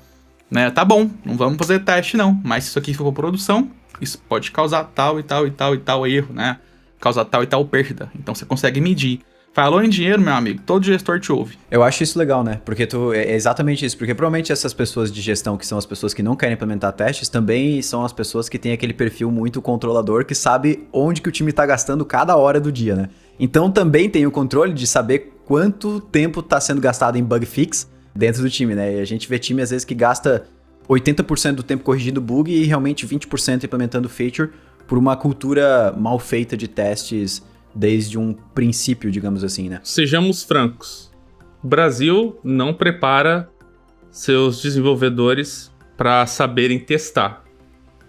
né, tá bom, não vamos fazer teste não, mas se isso aqui for produção, isso pode causar tal e tal e tal e tal erro, né? Causar tal e tal perda. Então você consegue medir. Falou em dinheiro, meu amigo, todo gestor te ouve. Eu acho isso legal, né? Porque tu é exatamente isso, porque provavelmente essas pessoas de gestão, que são as pessoas que não querem implementar testes, também são as pessoas que têm aquele perfil muito controlador que sabe onde que o time está gastando cada hora do dia, né? Então também tem o controle de saber quanto tempo está sendo gastado em bug fix dentro do time, né? E a gente vê time às vezes que gasta 80% do tempo corrigindo bug e realmente 20% implementando feature por uma cultura mal feita de testes desde um princípio, digamos assim, né? Sejamos francos. O Brasil não prepara seus desenvolvedores para saberem testar.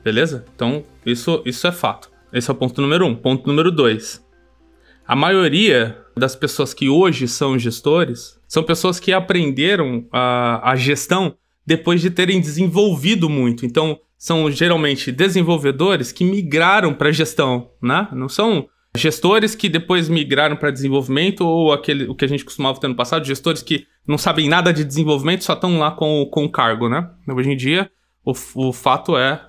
Beleza? Então, isso, isso é fato. Esse é o ponto número um. Ponto número dois. A maioria das pessoas que hoje são gestores são pessoas que aprenderam a, a gestão depois de terem desenvolvido muito. Então, são geralmente desenvolvedores que migraram para gestão, né? Não são gestores que depois migraram para desenvolvimento ou aquele o que a gente costumava ter no passado, gestores que não sabem nada de desenvolvimento, só estão lá com, com o cargo, né? Hoje em dia, o, o fato é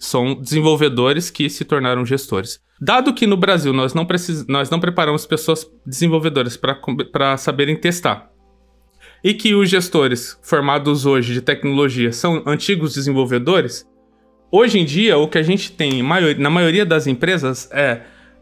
são desenvolvedores que se tornaram gestores. Dado que no Brasil nós não, precis, nós não preparamos pessoas desenvolvedoras para saberem testar, e que os gestores formados hoje de tecnologia são antigos desenvolvedores, hoje em dia o que a gente tem na maioria das empresas é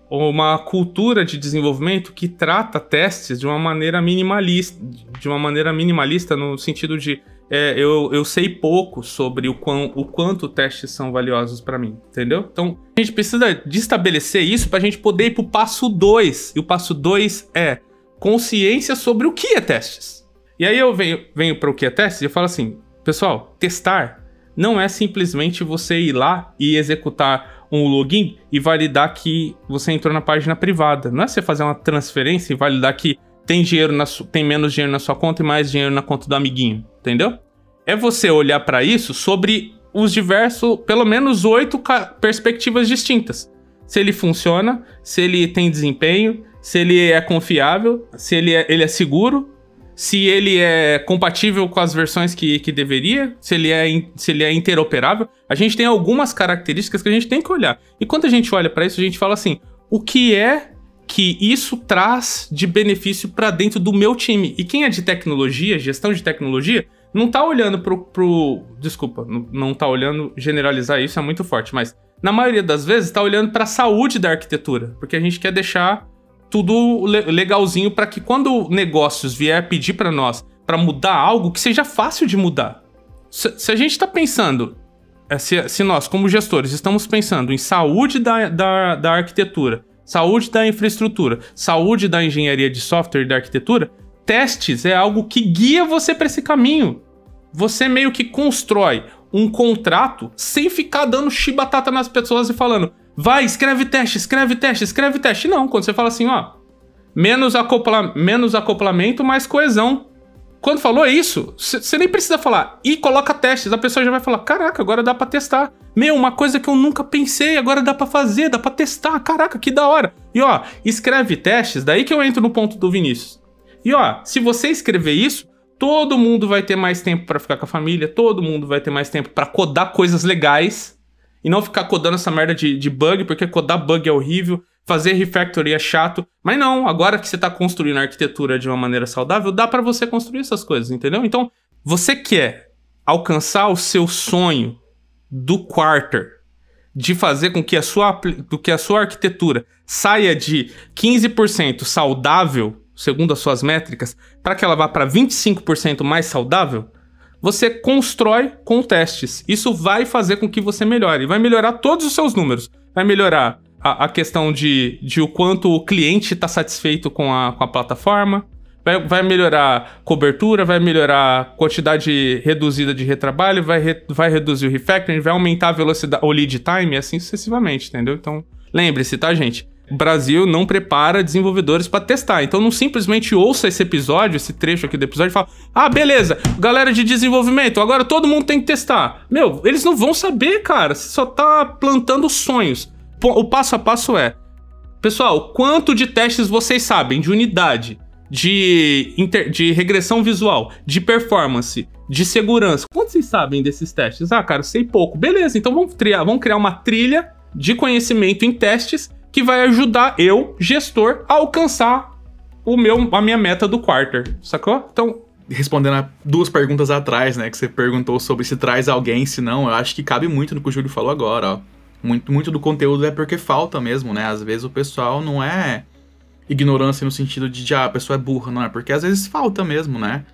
uma cultura de desenvolvimento que trata testes de uma maneira minimalista, de uma maneira minimalista no sentido de é, eu, eu sei pouco sobre o, quão, o quanto testes são valiosos para mim, entendeu? Então, a gente precisa de estabelecer isso para a gente poder ir para o passo 2. E o passo 2 é consciência sobre o que é testes. E aí eu venho, venho para o que é testes e eu falo assim, pessoal, testar não é simplesmente você ir lá e executar um login e validar que você entrou na página privada. Não é você fazer uma transferência e validar que tem dinheiro na tem menos dinheiro na sua conta e mais dinheiro na conta do amiguinho, entendeu? É você olhar para isso sobre os diversos, pelo menos oito perspectivas distintas. Se ele funciona, se ele tem desempenho, se ele é confiável, se ele é, ele é seguro, se ele é compatível com as versões que, que deveria, se ele, é, se ele é interoperável. A gente tem algumas características que a gente tem que olhar. E quando a gente olha para isso, a gente fala assim: o que é que isso traz de benefício para dentro do meu time? E quem é de tecnologia, gestão de tecnologia, não tá olhando pro. pro desculpa, não, não tá olhando, generalizar isso é muito forte, mas na maioria das vezes tá olhando para a saúde da arquitetura, porque a gente quer deixar tudo legalzinho para que quando negócios vier pedir para nós para mudar algo, que seja fácil de mudar. Se, se a gente está pensando, é, se, se, nós, como gestores, estamos pensando em saúde da, da, da arquitetura, saúde da infraestrutura, saúde da engenharia de software e da arquitetura, testes é algo que guia você para esse caminho. Você meio que constrói um contrato sem ficar dando chibatata nas pessoas e falando: Vai, escreve teste, escreve teste, escreve teste. Não, quando você fala assim, ó, menos, acopla, menos acoplamento, mais coesão. Quando falou isso, você nem precisa falar e coloca testes, a pessoa já vai falar: "Caraca, agora dá para testar". Meu, uma coisa que eu nunca pensei, agora dá para fazer, dá para testar. Caraca, que da hora. E ó, escreve testes, daí que eu entro no ponto do Vinícius. E ó, se você escrever isso, todo mundo vai ter mais tempo para ficar com a família, todo mundo vai ter mais tempo para codar coisas legais e não ficar codando essa merda de, de bug, porque codar bug é horrível, fazer refactory é chato. Mas não, agora que você está construindo a arquitetura de uma maneira saudável, dá para você construir essas coisas, entendeu? Então, você quer alcançar o seu sonho do quarter, de fazer com que a sua, do que a sua arquitetura saia de 15% saudável, segundo as suas métricas, para que ela vá para 25% mais saudável, você constrói com testes. Isso vai fazer com que você melhore. Vai melhorar todos os seus números. Vai melhorar a, a questão de, de o quanto o cliente está satisfeito com a, com a plataforma. Vai, vai melhorar cobertura, vai melhorar quantidade reduzida de retrabalho, vai, re, vai reduzir o refactoring, vai aumentar a velocidade, o lead time assim sucessivamente, entendeu? Então, lembre-se, tá, gente? o Brasil não prepara desenvolvedores para testar. Então não simplesmente ouça esse episódio, esse trecho aqui do episódio e fala: "Ah, beleza, galera de desenvolvimento, agora todo mundo tem que testar". Meu, eles não vão saber, cara. Você só tá plantando sonhos. O passo a passo é: Pessoal, quanto de testes vocês sabem de unidade, de, inter, de regressão visual, de performance, de segurança? Quanto vocês sabem desses testes? Ah, cara, sei pouco. Beleza, então vamos, triar, vamos criar uma trilha de conhecimento em testes que vai ajudar eu, gestor, a alcançar o meu, a minha meta do quarter, sacou? Então, respondendo a duas perguntas atrás, né? Que você perguntou sobre se traz alguém, se não, eu acho que cabe muito no que o Júlio falou agora, ó. Muito, muito do conteúdo é porque falta mesmo, né? Às vezes o pessoal não é ignorância no sentido de, ah, a pessoa é burra, não é? Porque às vezes falta mesmo, né?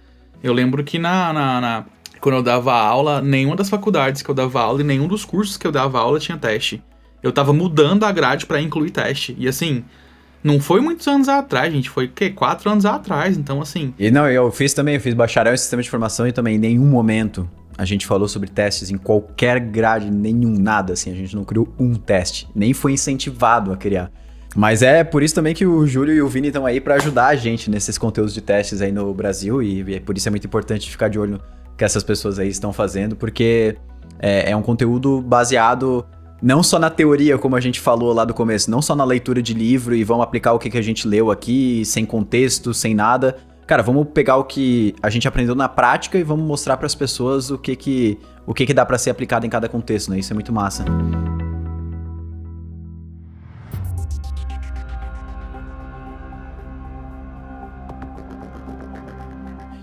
Eu lembro que na, na, na, quando eu dava aula, nenhuma das faculdades que eu dava aula e nenhum dos cursos que eu dava aula tinha teste. Eu tava mudando a grade para incluir teste. E assim, não foi muitos anos atrás, gente. Foi o quê? Quatro anos atrás. Então, assim. E não, eu fiz também, eu fiz bacharel em sistema de informação e também em nenhum momento a gente falou sobre testes em qualquer grade, nenhum, nada, assim. A gente não criou um teste. Nem foi incentivado a criar. Mas é por isso também que o Júlio e o Vini estão aí para ajudar a gente nesses conteúdos de testes aí no Brasil. E, é por isso é muito importante ficar de olho que essas pessoas aí estão fazendo, porque é, é um conteúdo baseado não só na teoria, como a gente falou lá do começo, não só na leitura de livro e vamos aplicar o que, que a gente leu aqui, sem contexto, sem nada. Cara, vamos pegar o que a gente aprendeu na prática e vamos mostrar para as pessoas o que que, o que, que dá para ser aplicado em cada contexto, né? Isso é muito massa.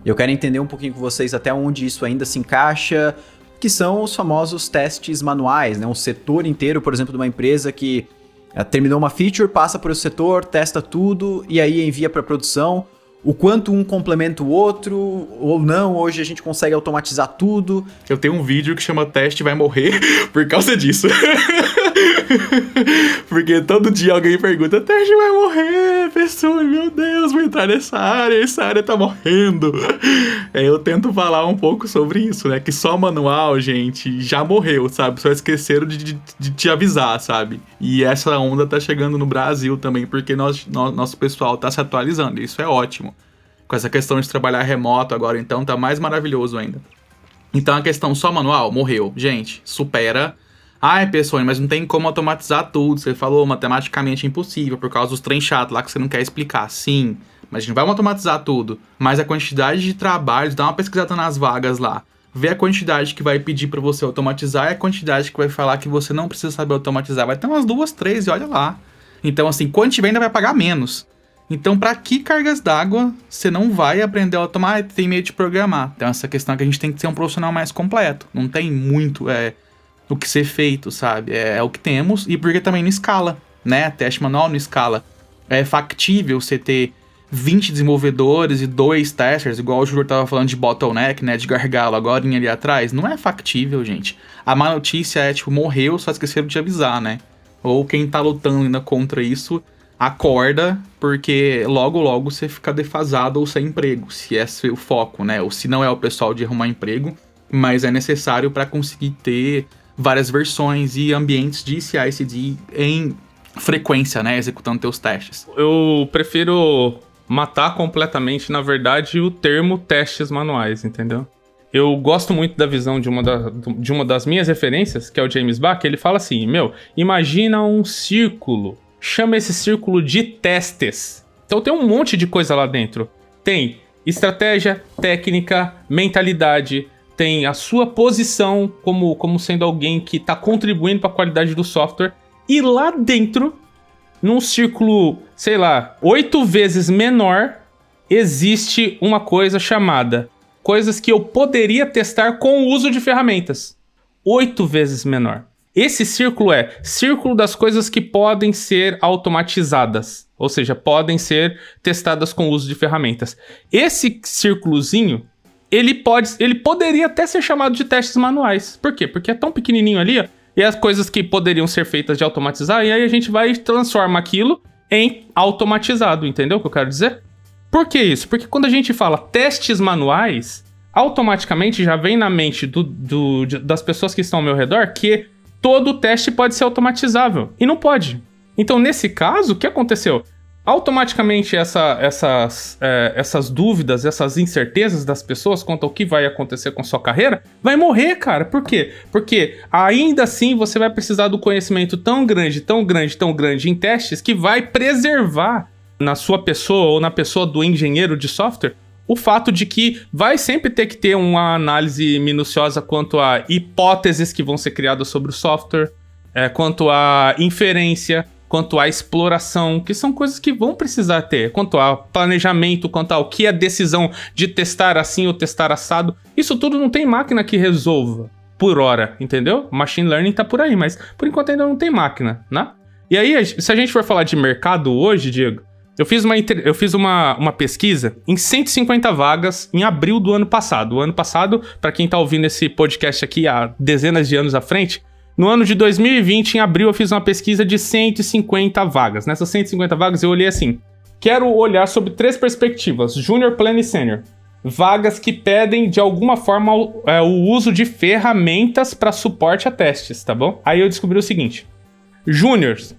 Eu quero entender um pouquinho com vocês até onde isso ainda se encaixa, que são os famosos testes manuais, né? Um setor inteiro, por exemplo, de uma empresa que uh, terminou uma feature, passa por o setor, testa tudo e aí envia para produção. O quanto um complementa o outro ou não, hoje a gente consegue automatizar tudo. Eu tenho um vídeo que chama Teste Vai Morrer por causa disso. Porque todo dia alguém pergunta: teste vai morrer, pessoa, meu Deus, vou entrar nessa área, essa área tá morrendo. É, eu tento falar um pouco sobre isso, né? Que só manual, gente, já morreu, sabe? Só esqueceram de, de, de te avisar, sabe? E essa onda tá chegando no Brasil também, porque nós, nosso pessoal tá se atualizando, isso é ótimo. Com essa questão de trabalhar remoto agora, então, tá mais maravilhoso ainda. Então a questão só manual morreu. Gente, supera Ai, pessoa, mas não tem como automatizar tudo. Você falou matematicamente impossível por causa dos trem chato lá que você não quer explicar. Sim, mas a gente vai automatizar tudo. Mas a quantidade de trabalhos, dá uma pesquisada nas vagas lá. Vê a quantidade que vai pedir para você automatizar e a quantidade que vai falar que você não precisa saber automatizar. Vai ter umas duas, três e olha lá. Então, assim, quando tiver ainda vai pagar menos. Então, para que cargas d'água você não vai aprender a automatar? Tem meio de programar. Então, essa questão é que a gente tem que ser um profissional mais completo. Não tem muito. É, o que ser feito, sabe? É, é, o que temos e porque também não escala, né? Teste manual não escala. É factível você ter 20 desenvolvedores e dois testers, igual o Júlio tava falando de bottleneck, né? De gargalo agora ali atrás. Não é factível, gente. A má notícia é, tipo, morreu, só esqueceram de avisar, né? Ou quem tá lutando ainda contra isso, acorda, porque logo logo você fica defasado ou sem emprego, se é seu foco, né? Ou se não é o pessoal de arrumar emprego, mas é necessário para conseguir ter várias versões e ambientes de CI/CD em frequência, né, executando teus testes. Eu prefiro matar completamente, na verdade, o termo testes manuais, entendeu? Eu gosto muito da visão de uma, da, de uma das minhas referências, que é o James Bach, ele fala assim, meu, imagina um círculo, chama esse círculo de testes. Então tem um monte de coisa lá dentro. Tem estratégia, técnica, mentalidade, tem a sua posição como, como sendo alguém que está contribuindo para a qualidade do software. E lá dentro, num círculo, sei lá, oito vezes menor, existe uma coisa chamada coisas que eu poderia testar com o uso de ferramentas. Oito vezes menor. Esse círculo é círculo das coisas que podem ser automatizadas, ou seja, podem ser testadas com o uso de ferramentas. Esse círculozinho ele pode, ele poderia até ser chamado de testes manuais. Por quê? Porque é tão pequenininho ali, ó, e as coisas que poderiam ser feitas de automatizar, e aí a gente vai transforma aquilo em automatizado, entendeu o que eu quero dizer? Por que isso? Porque quando a gente fala testes manuais, automaticamente já vem na mente do, do, das pessoas que estão ao meu redor que todo teste pode ser automatizável. E não pode. Então, nesse caso, o que aconteceu? Automaticamente essa, essas, é, essas dúvidas, essas incertezas das pessoas quanto ao que vai acontecer com sua carreira, vai morrer, cara. Por quê? Porque ainda assim você vai precisar do conhecimento tão grande, tão grande, tão grande em testes que vai preservar na sua pessoa ou na pessoa do engenheiro de software o fato de que vai sempre ter que ter uma análise minuciosa quanto a hipóteses que vão ser criadas sobre o software, é, quanto a inferência, quanto à exploração, que são coisas que vão precisar ter, quanto ao planejamento, quanto ao que é a decisão de testar assim ou testar assado. Isso tudo não tem máquina que resolva por hora, entendeu? Machine learning tá por aí, mas por enquanto ainda não tem máquina, né? E aí, se a gente for falar de mercado hoje, Diego, eu fiz uma, eu fiz uma, uma pesquisa em 150 vagas em abril do ano passado. O ano passado, para quem tá ouvindo esse podcast aqui há dezenas de anos à frente, no ano de 2020, em abril, eu fiz uma pesquisa de 150 vagas. Nessas 150 vagas, eu olhei assim: quero olhar sobre três perspectivas: Júnior, Pleno e Sênior. Vagas que pedem, de alguma forma, o, é, o uso de ferramentas para suporte a testes, tá bom? Aí eu descobri o seguinte: Júniors,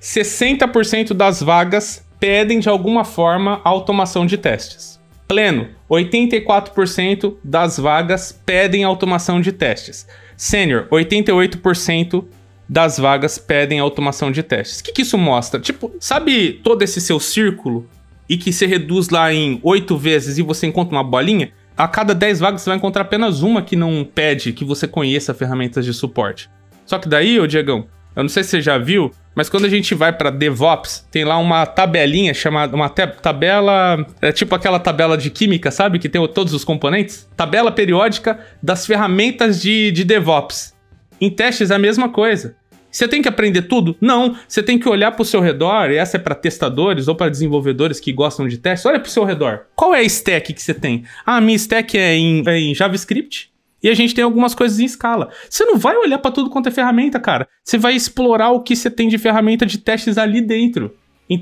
60% das vagas pedem, de alguma forma, automação de testes. Pleno, 84% das vagas pedem automação de testes. Sênior, 88% das vagas pedem automação de testes. O que, que isso mostra? Tipo, sabe todo esse seu círculo e que você reduz lá em 8 vezes e você encontra uma bolinha? A cada 10 vagas você vai encontrar apenas uma que não pede que você conheça ferramentas de suporte. Só que daí, ô Diegão, eu não sei se você já viu, mas quando a gente vai para DevOps, tem lá uma tabelinha chamada uma tabela, é tipo aquela tabela de química, sabe, que tem todos os componentes, tabela periódica das ferramentas de, de DevOps. Em testes é a mesma coisa. Você tem que aprender tudo? Não. Você tem que olhar para o seu redor, e essa é para testadores ou para desenvolvedores que gostam de testes. Olha para o seu redor. Qual é a stack que você tem? Ah, minha stack é em, é em JavaScript. E a gente tem algumas coisas em escala. Você não vai olhar para tudo quanto é ferramenta, cara. Você vai explorar o que você tem de ferramenta de testes ali dentro.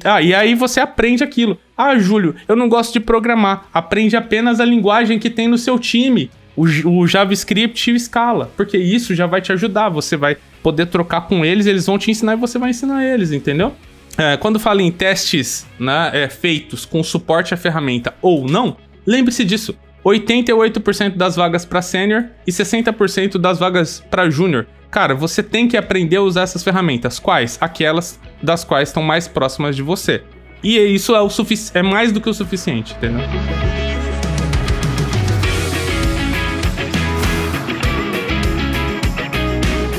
Ah, e aí você aprende aquilo. Ah, Júlio, eu não gosto de programar. Aprende apenas a linguagem que tem no seu time. O, o JavaScript e o Scala. Porque isso já vai te ajudar. Você vai poder trocar com eles, eles vão te ensinar e você vai ensinar eles, entendeu? É, quando fala em testes né, é, feitos com suporte à ferramenta ou não, lembre-se disso. 88% das vagas para sênior e 60% das vagas para júnior. Cara, você tem que aprender a usar essas ferramentas. Quais? Aquelas das quais estão mais próximas de você. E isso é, o é mais do que o suficiente, entendeu?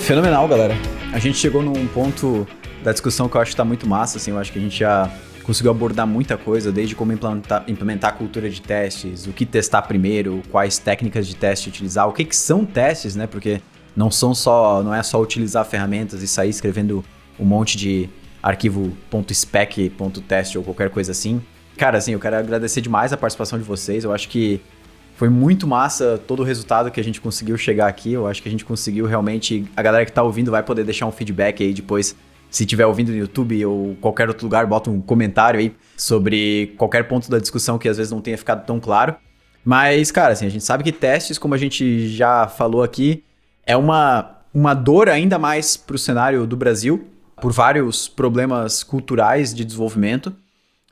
Fenomenal, galera. A gente chegou num ponto da discussão que eu acho que tá muito massa, assim. Eu acho que a gente já conseguiu abordar muita coisa, desde como implementar, implementar a cultura de testes, o que testar primeiro, quais técnicas de teste utilizar, o que, que são testes, né? Porque não são só, não é só utilizar ferramentas e sair escrevendo um monte de arquivo .spec, .test ou qualquer coisa assim. Cara, assim, eu quero agradecer demais a participação de vocês. Eu acho que foi muito massa todo o resultado que a gente conseguiu chegar aqui. Eu acho que a gente conseguiu realmente. A galera que tá ouvindo vai poder deixar um feedback aí depois se estiver ouvindo no YouTube ou qualquer outro lugar, bota um comentário aí sobre qualquer ponto da discussão que às vezes não tenha ficado tão claro. Mas, cara, assim, a gente sabe que testes, como a gente já falou aqui, é uma, uma dor ainda mais para o cenário do Brasil, por vários problemas culturais de desenvolvimento.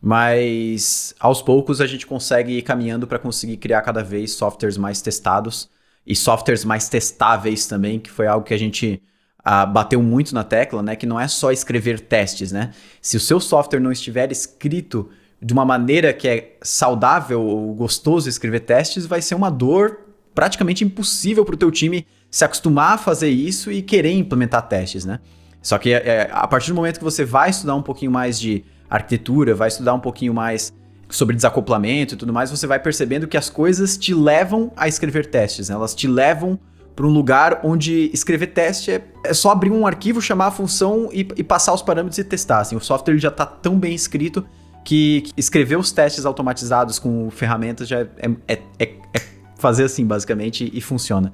Mas aos poucos a gente consegue ir caminhando para conseguir criar cada vez softwares mais testados e softwares mais testáveis também, que foi algo que a gente uh, bateu muito na tecla, né? Que não é só escrever testes, né? Se o seu software não estiver escrito de uma maneira que é saudável ou gostoso escrever testes, vai ser uma dor praticamente impossível para o teu time se acostumar a fazer isso e querer implementar testes, né? Só que é, a partir do momento que você vai estudar um pouquinho mais de arquitetura, vai estudar um pouquinho mais sobre desacoplamento e tudo mais, você vai percebendo que as coisas te levam a escrever testes, né? elas te levam para um lugar onde escrever teste é, é, só abrir um arquivo, chamar a função e, e passar os parâmetros e testar. Assim, o software já está tão bem escrito que, que, escrever os testes automatizados com ferramentas já é, é, é, é fazer assim, basicamente, e funciona.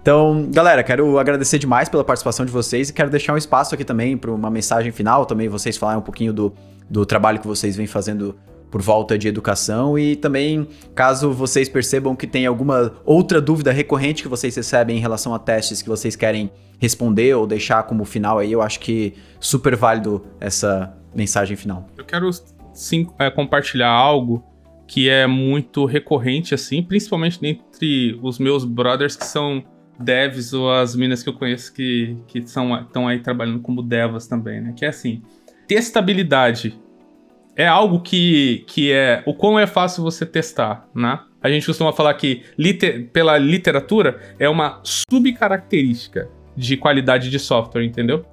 Então, galera, quero agradecer demais pela participação de vocês e quero deixar um espaço aqui também para uma mensagem final, também vocês falarem um pouquinho do, do trabalho que vocês vêm fazendo por volta de educação e também caso vocês percebam que tem alguma outra dúvida recorrente que vocês recebem em relação a testes que vocês querem responder ou deixar como final aí, eu acho que super válido essa mensagem final. Eu quero sim é, compartilhar algo que é muito recorrente, assim, principalmente entre os meus brothers que são devs ou as minas que eu conheço que que estão aí trabalhando como devas também, né? Que é assim, testabilidade é algo que, que é o quão é fácil você testar, né? A gente costuma falar que liter, pela literatura é uma subcaracterística de qualidade de software, entendeu?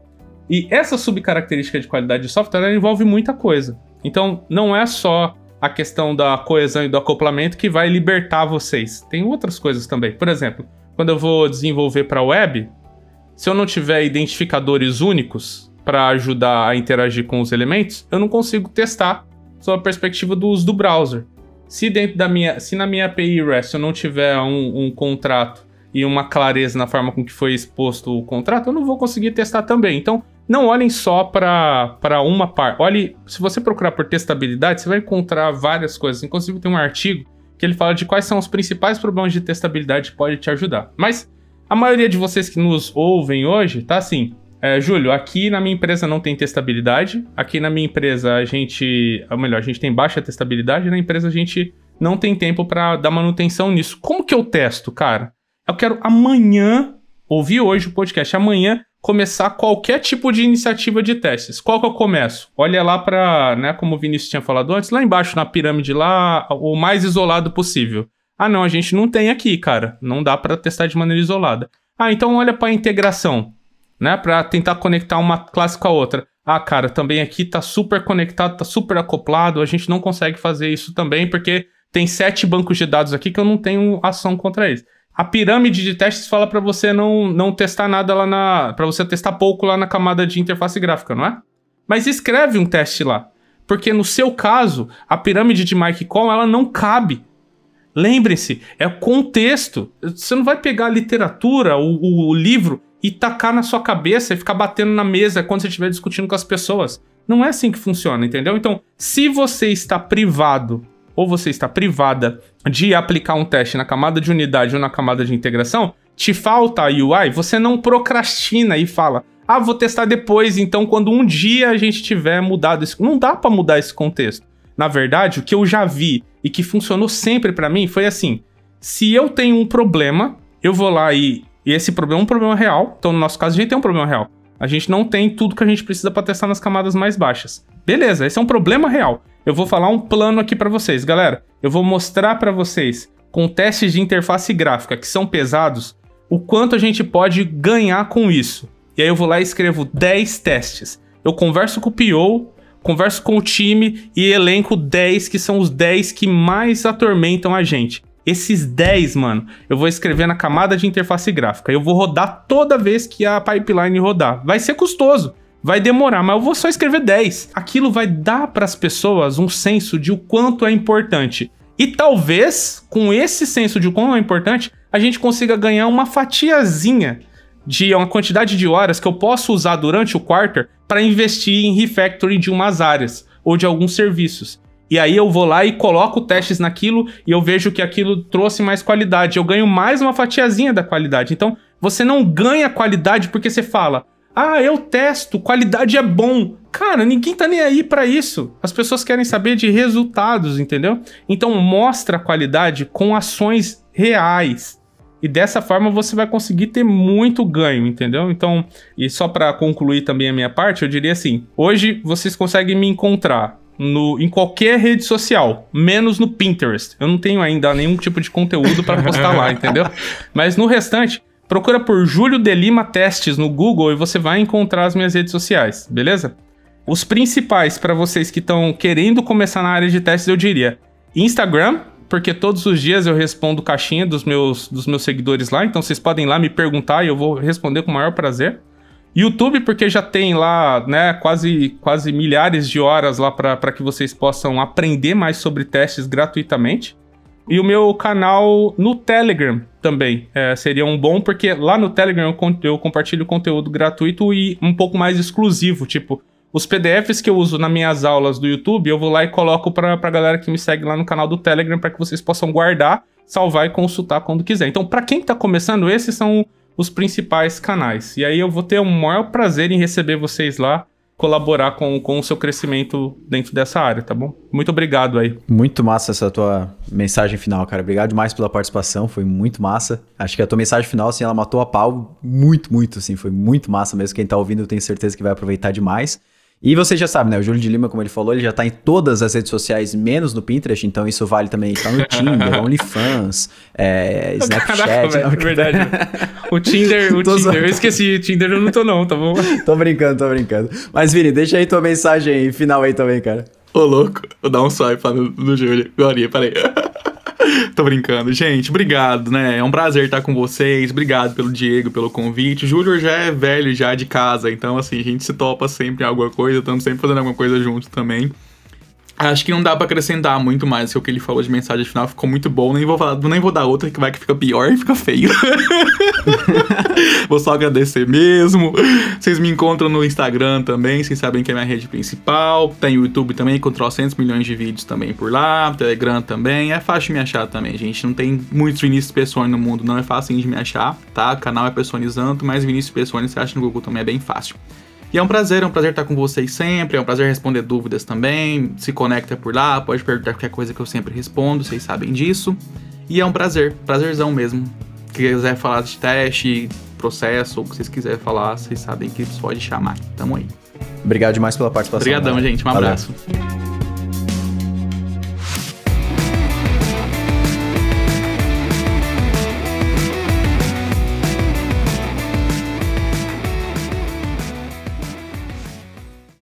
E essa subcaracterística de qualidade de software envolve muita coisa. Então, não é só a questão da coesão e do acoplamento que vai libertar vocês. Tem outras coisas também. Por exemplo, quando eu vou desenvolver para web, se eu não tiver identificadores únicos para ajudar a interagir com os elementos, eu não consigo testar sob a perspectiva do uso do browser. Se dentro da minha, se na minha API REST eu não tiver um, um contrato e uma clareza na forma com que foi exposto o contrato, eu não vou conseguir testar também. Então, não olhem só para uma parte. Olhe, se você procurar por testabilidade, você vai encontrar várias coisas. Inclusive, tem um artigo que ele fala de quais são os principais problemas de testabilidade que pode te ajudar. Mas a maioria de vocês que nos ouvem hoje tá assim. É, Júlio, aqui na minha empresa não tem testabilidade. Aqui na minha empresa a gente. Ou melhor, a gente tem baixa testabilidade. Na empresa a gente não tem tempo para dar manutenção nisso. Como que eu testo, cara? Eu quero amanhã ouvir hoje o podcast. Amanhã começar qualquer tipo de iniciativa de testes. Qual que eu começo? Olha lá para, né, como o Vinícius tinha falado antes, lá embaixo na pirâmide lá, o mais isolado possível. Ah, não, a gente não tem aqui, cara. Não dá para testar de maneira isolada. Ah, então olha para integração, né, para tentar conectar uma classe com a outra. Ah, cara, também aqui tá super conectado, tá super acoplado, a gente não consegue fazer isso também porque tem sete bancos de dados aqui que eu não tenho ação contra eles. A pirâmide de testes fala para você não, não testar nada lá na. para você testar pouco lá na camada de interface gráfica, não é? Mas escreve um teste lá. Porque no seu caso, a pirâmide de Mike Cohn, ela não cabe. Lembre-se, é o contexto. Você não vai pegar a literatura, o, o, o livro, e tacar na sua cabeça e ficar batendo na mesa quando você estiver discutindo com as pessoas. Não é assim que funciona, entendeu? Então, se você está privado ou você está privada de aplicar um teste na camada de unidade ou na camada de integração, te falta a UI, você não procrastina e fala: "Ah, vou testar depois, então quando um dia a gente tiver mudado isso". Não dá para mudar esse contexto. Na verdade, o que eu já vi e que funcionou sempre para mim foi assim: se eu tenho um problema, eu vou lá e e esse problema é um problema real. Então, no nosso caso, a gente tem um problema real. A gente não tem tudo que a gente precisa para testar nas camadas mais baixas. Beleza, esse é um problema real eu vou falar um plano aqui para vocês. Galera, eu vou mostrar para vocês, com testes de interface gráfica que são pesados, o quanto a gente pode ganhar com isso. E aí eu vou lá e escrevo 10 testes. Eu converso com o PO, converso com o time e elenco 10 que são os 10 que mais atormentam a gente. Esses 10, mano, eu vou escrever na camada de interface gráfica. Eu vou rodar toda vez que a pipeline rodar. Vai ser custoso. Vai demorar, mas eu vou só escrever 10. Aquilo vai dar para as pessoas um senso de o quanto é importante. E talvez, com esse senso de o quanto é importante, a gente consiga ganhar uma fatiazinha de uma quantidade de horas que eu posso usar durante o quarter para investir em refactoring de umas áreas ou de alguns serviços. E aí eu vou lá e coloco testes naquilo e eu vejo que aquilo trouxe mais qualidade. Eu ganho mais uma fatiazinha da qualidade. Então, você não ganha qualidade porque você fala: ah, eu testo, qualidade é bom. Cara, ninguém tá nem aí para isso. As pessoas querem saber de resultados, entendeu? Então mostra a qualidade com ações reais. E dessa forma você vai conseguir ter muito ganho, entendeu? Então, e só para concluir também a minha parte, eu diria assim: hoje vocês conseguem me encontrar no, em qualquer rede social, menos no Pinterest. Eu não tenho ainda nenhum tipo de conteúdo para postar lá, entendeu? Mas no restante, Procura por Júlio de Lima Testes no Google e você vai encontrar as minhas redes sociais, beleza? Os principais para vocês que estão querendo começar na área de testes, eu diria Instagram, porque todos os dias eu respondo caixinha dos meus, dos meus seguidores lá, então vocês podem ir lá me perguntar e eu vou responder com o maior prazer. YouTube, porque já tem lá, né, quase, quase milhares de horas lá para que vocês possam aprender mais sobre testes gratuitamente. E o meu canal no Telegram também é, seria um bom, porque lá no Telegram eu, eu compartilho conteúdo gratuito e um pouco mais exclusivo. Tipo, os PDFs que eu uso nas minhas aulas do YouTube, eu vou lá e coloco pra, pra galera que me segue lá no canal do Telegram para que vocês possam guardar, salvar e consultar quando quiser. Então, para quem tá começando, esses são os principais canais. E aí eu vou ter o maior prazer em receber vocês lá colaborar com, com o seu crescimento dentro dessa área, tá bom? Muito obrigado aí. Muito massa essa tua mensagem final, cara. Obrigado demais pela participação, foi muito massa. Acho que a tua mensagem final, assim, ela matou a pau muito, muito, assim, foi muito massa mesmo. Quem tá ouvindo, eu tenho certeza que vai aproveitar demais. E você já sabe, né? O Júlio de Lima, como ele falou, ele já tá em todas as redes sociais, menos no Pinterest, então isso vale também. Tá no Tinder, OnlyFans, é, Snapchat. Caraca, não, verdade. o Tinder, o Tinder, eu esqueci, o Tinder eu não tô não, tá bom? tô brincando, tô brincando. Mas, Vini, deixa aí tua mensagem final aí também, cara. Ô, louco, vou dar um swipe no, no Júlio. Agora, peraí. Tô brincando. Gente, obrigado, né? É um prazer estar com vocês. Obrigado pelo Diego, pelo convite. O Júlio já é velho já de casa, então assim, a gente se topa sempre em alguma coisa, estamos sempre fazendo alguma coisa junto também. Acho que não dá para acrescentar muito mais que o que ele falou de mensagem final ficou muito bom. Nem vou, falar, nem vou dar outra que vai que fica pior e fica feio. vou só agradecer mesmo. Vocês me encontram no Instagram também, vocês sabem que é minha rede principal. Tem YouTube também, com 300 milhões de vídeos também por lá. Telegram também. É fácil de me achar também, gente. Não tem muitos Vinícius Pessoa no mundo, não é fácil de me achar, tá? O canal é Pessoanizando, mas Vinícius Pessoa você acha no Google também é bem fácil. E é um prazer, é um prazer estar com vocês sempre, é um prazer responder dúvidas também. Se conecta por lá, pode perguntar qualquer coisa que eu sempre respondo, vocês sabem disso. E é um prazer, prazerzão mesmo. Se quiser falar de teste, processo, ou o que vocês quiserem falar, vocês sabem que pode chamar. Tamo aí. Obrigado demais pela participação. Obrigadão, gente. Um abraço. Valeu.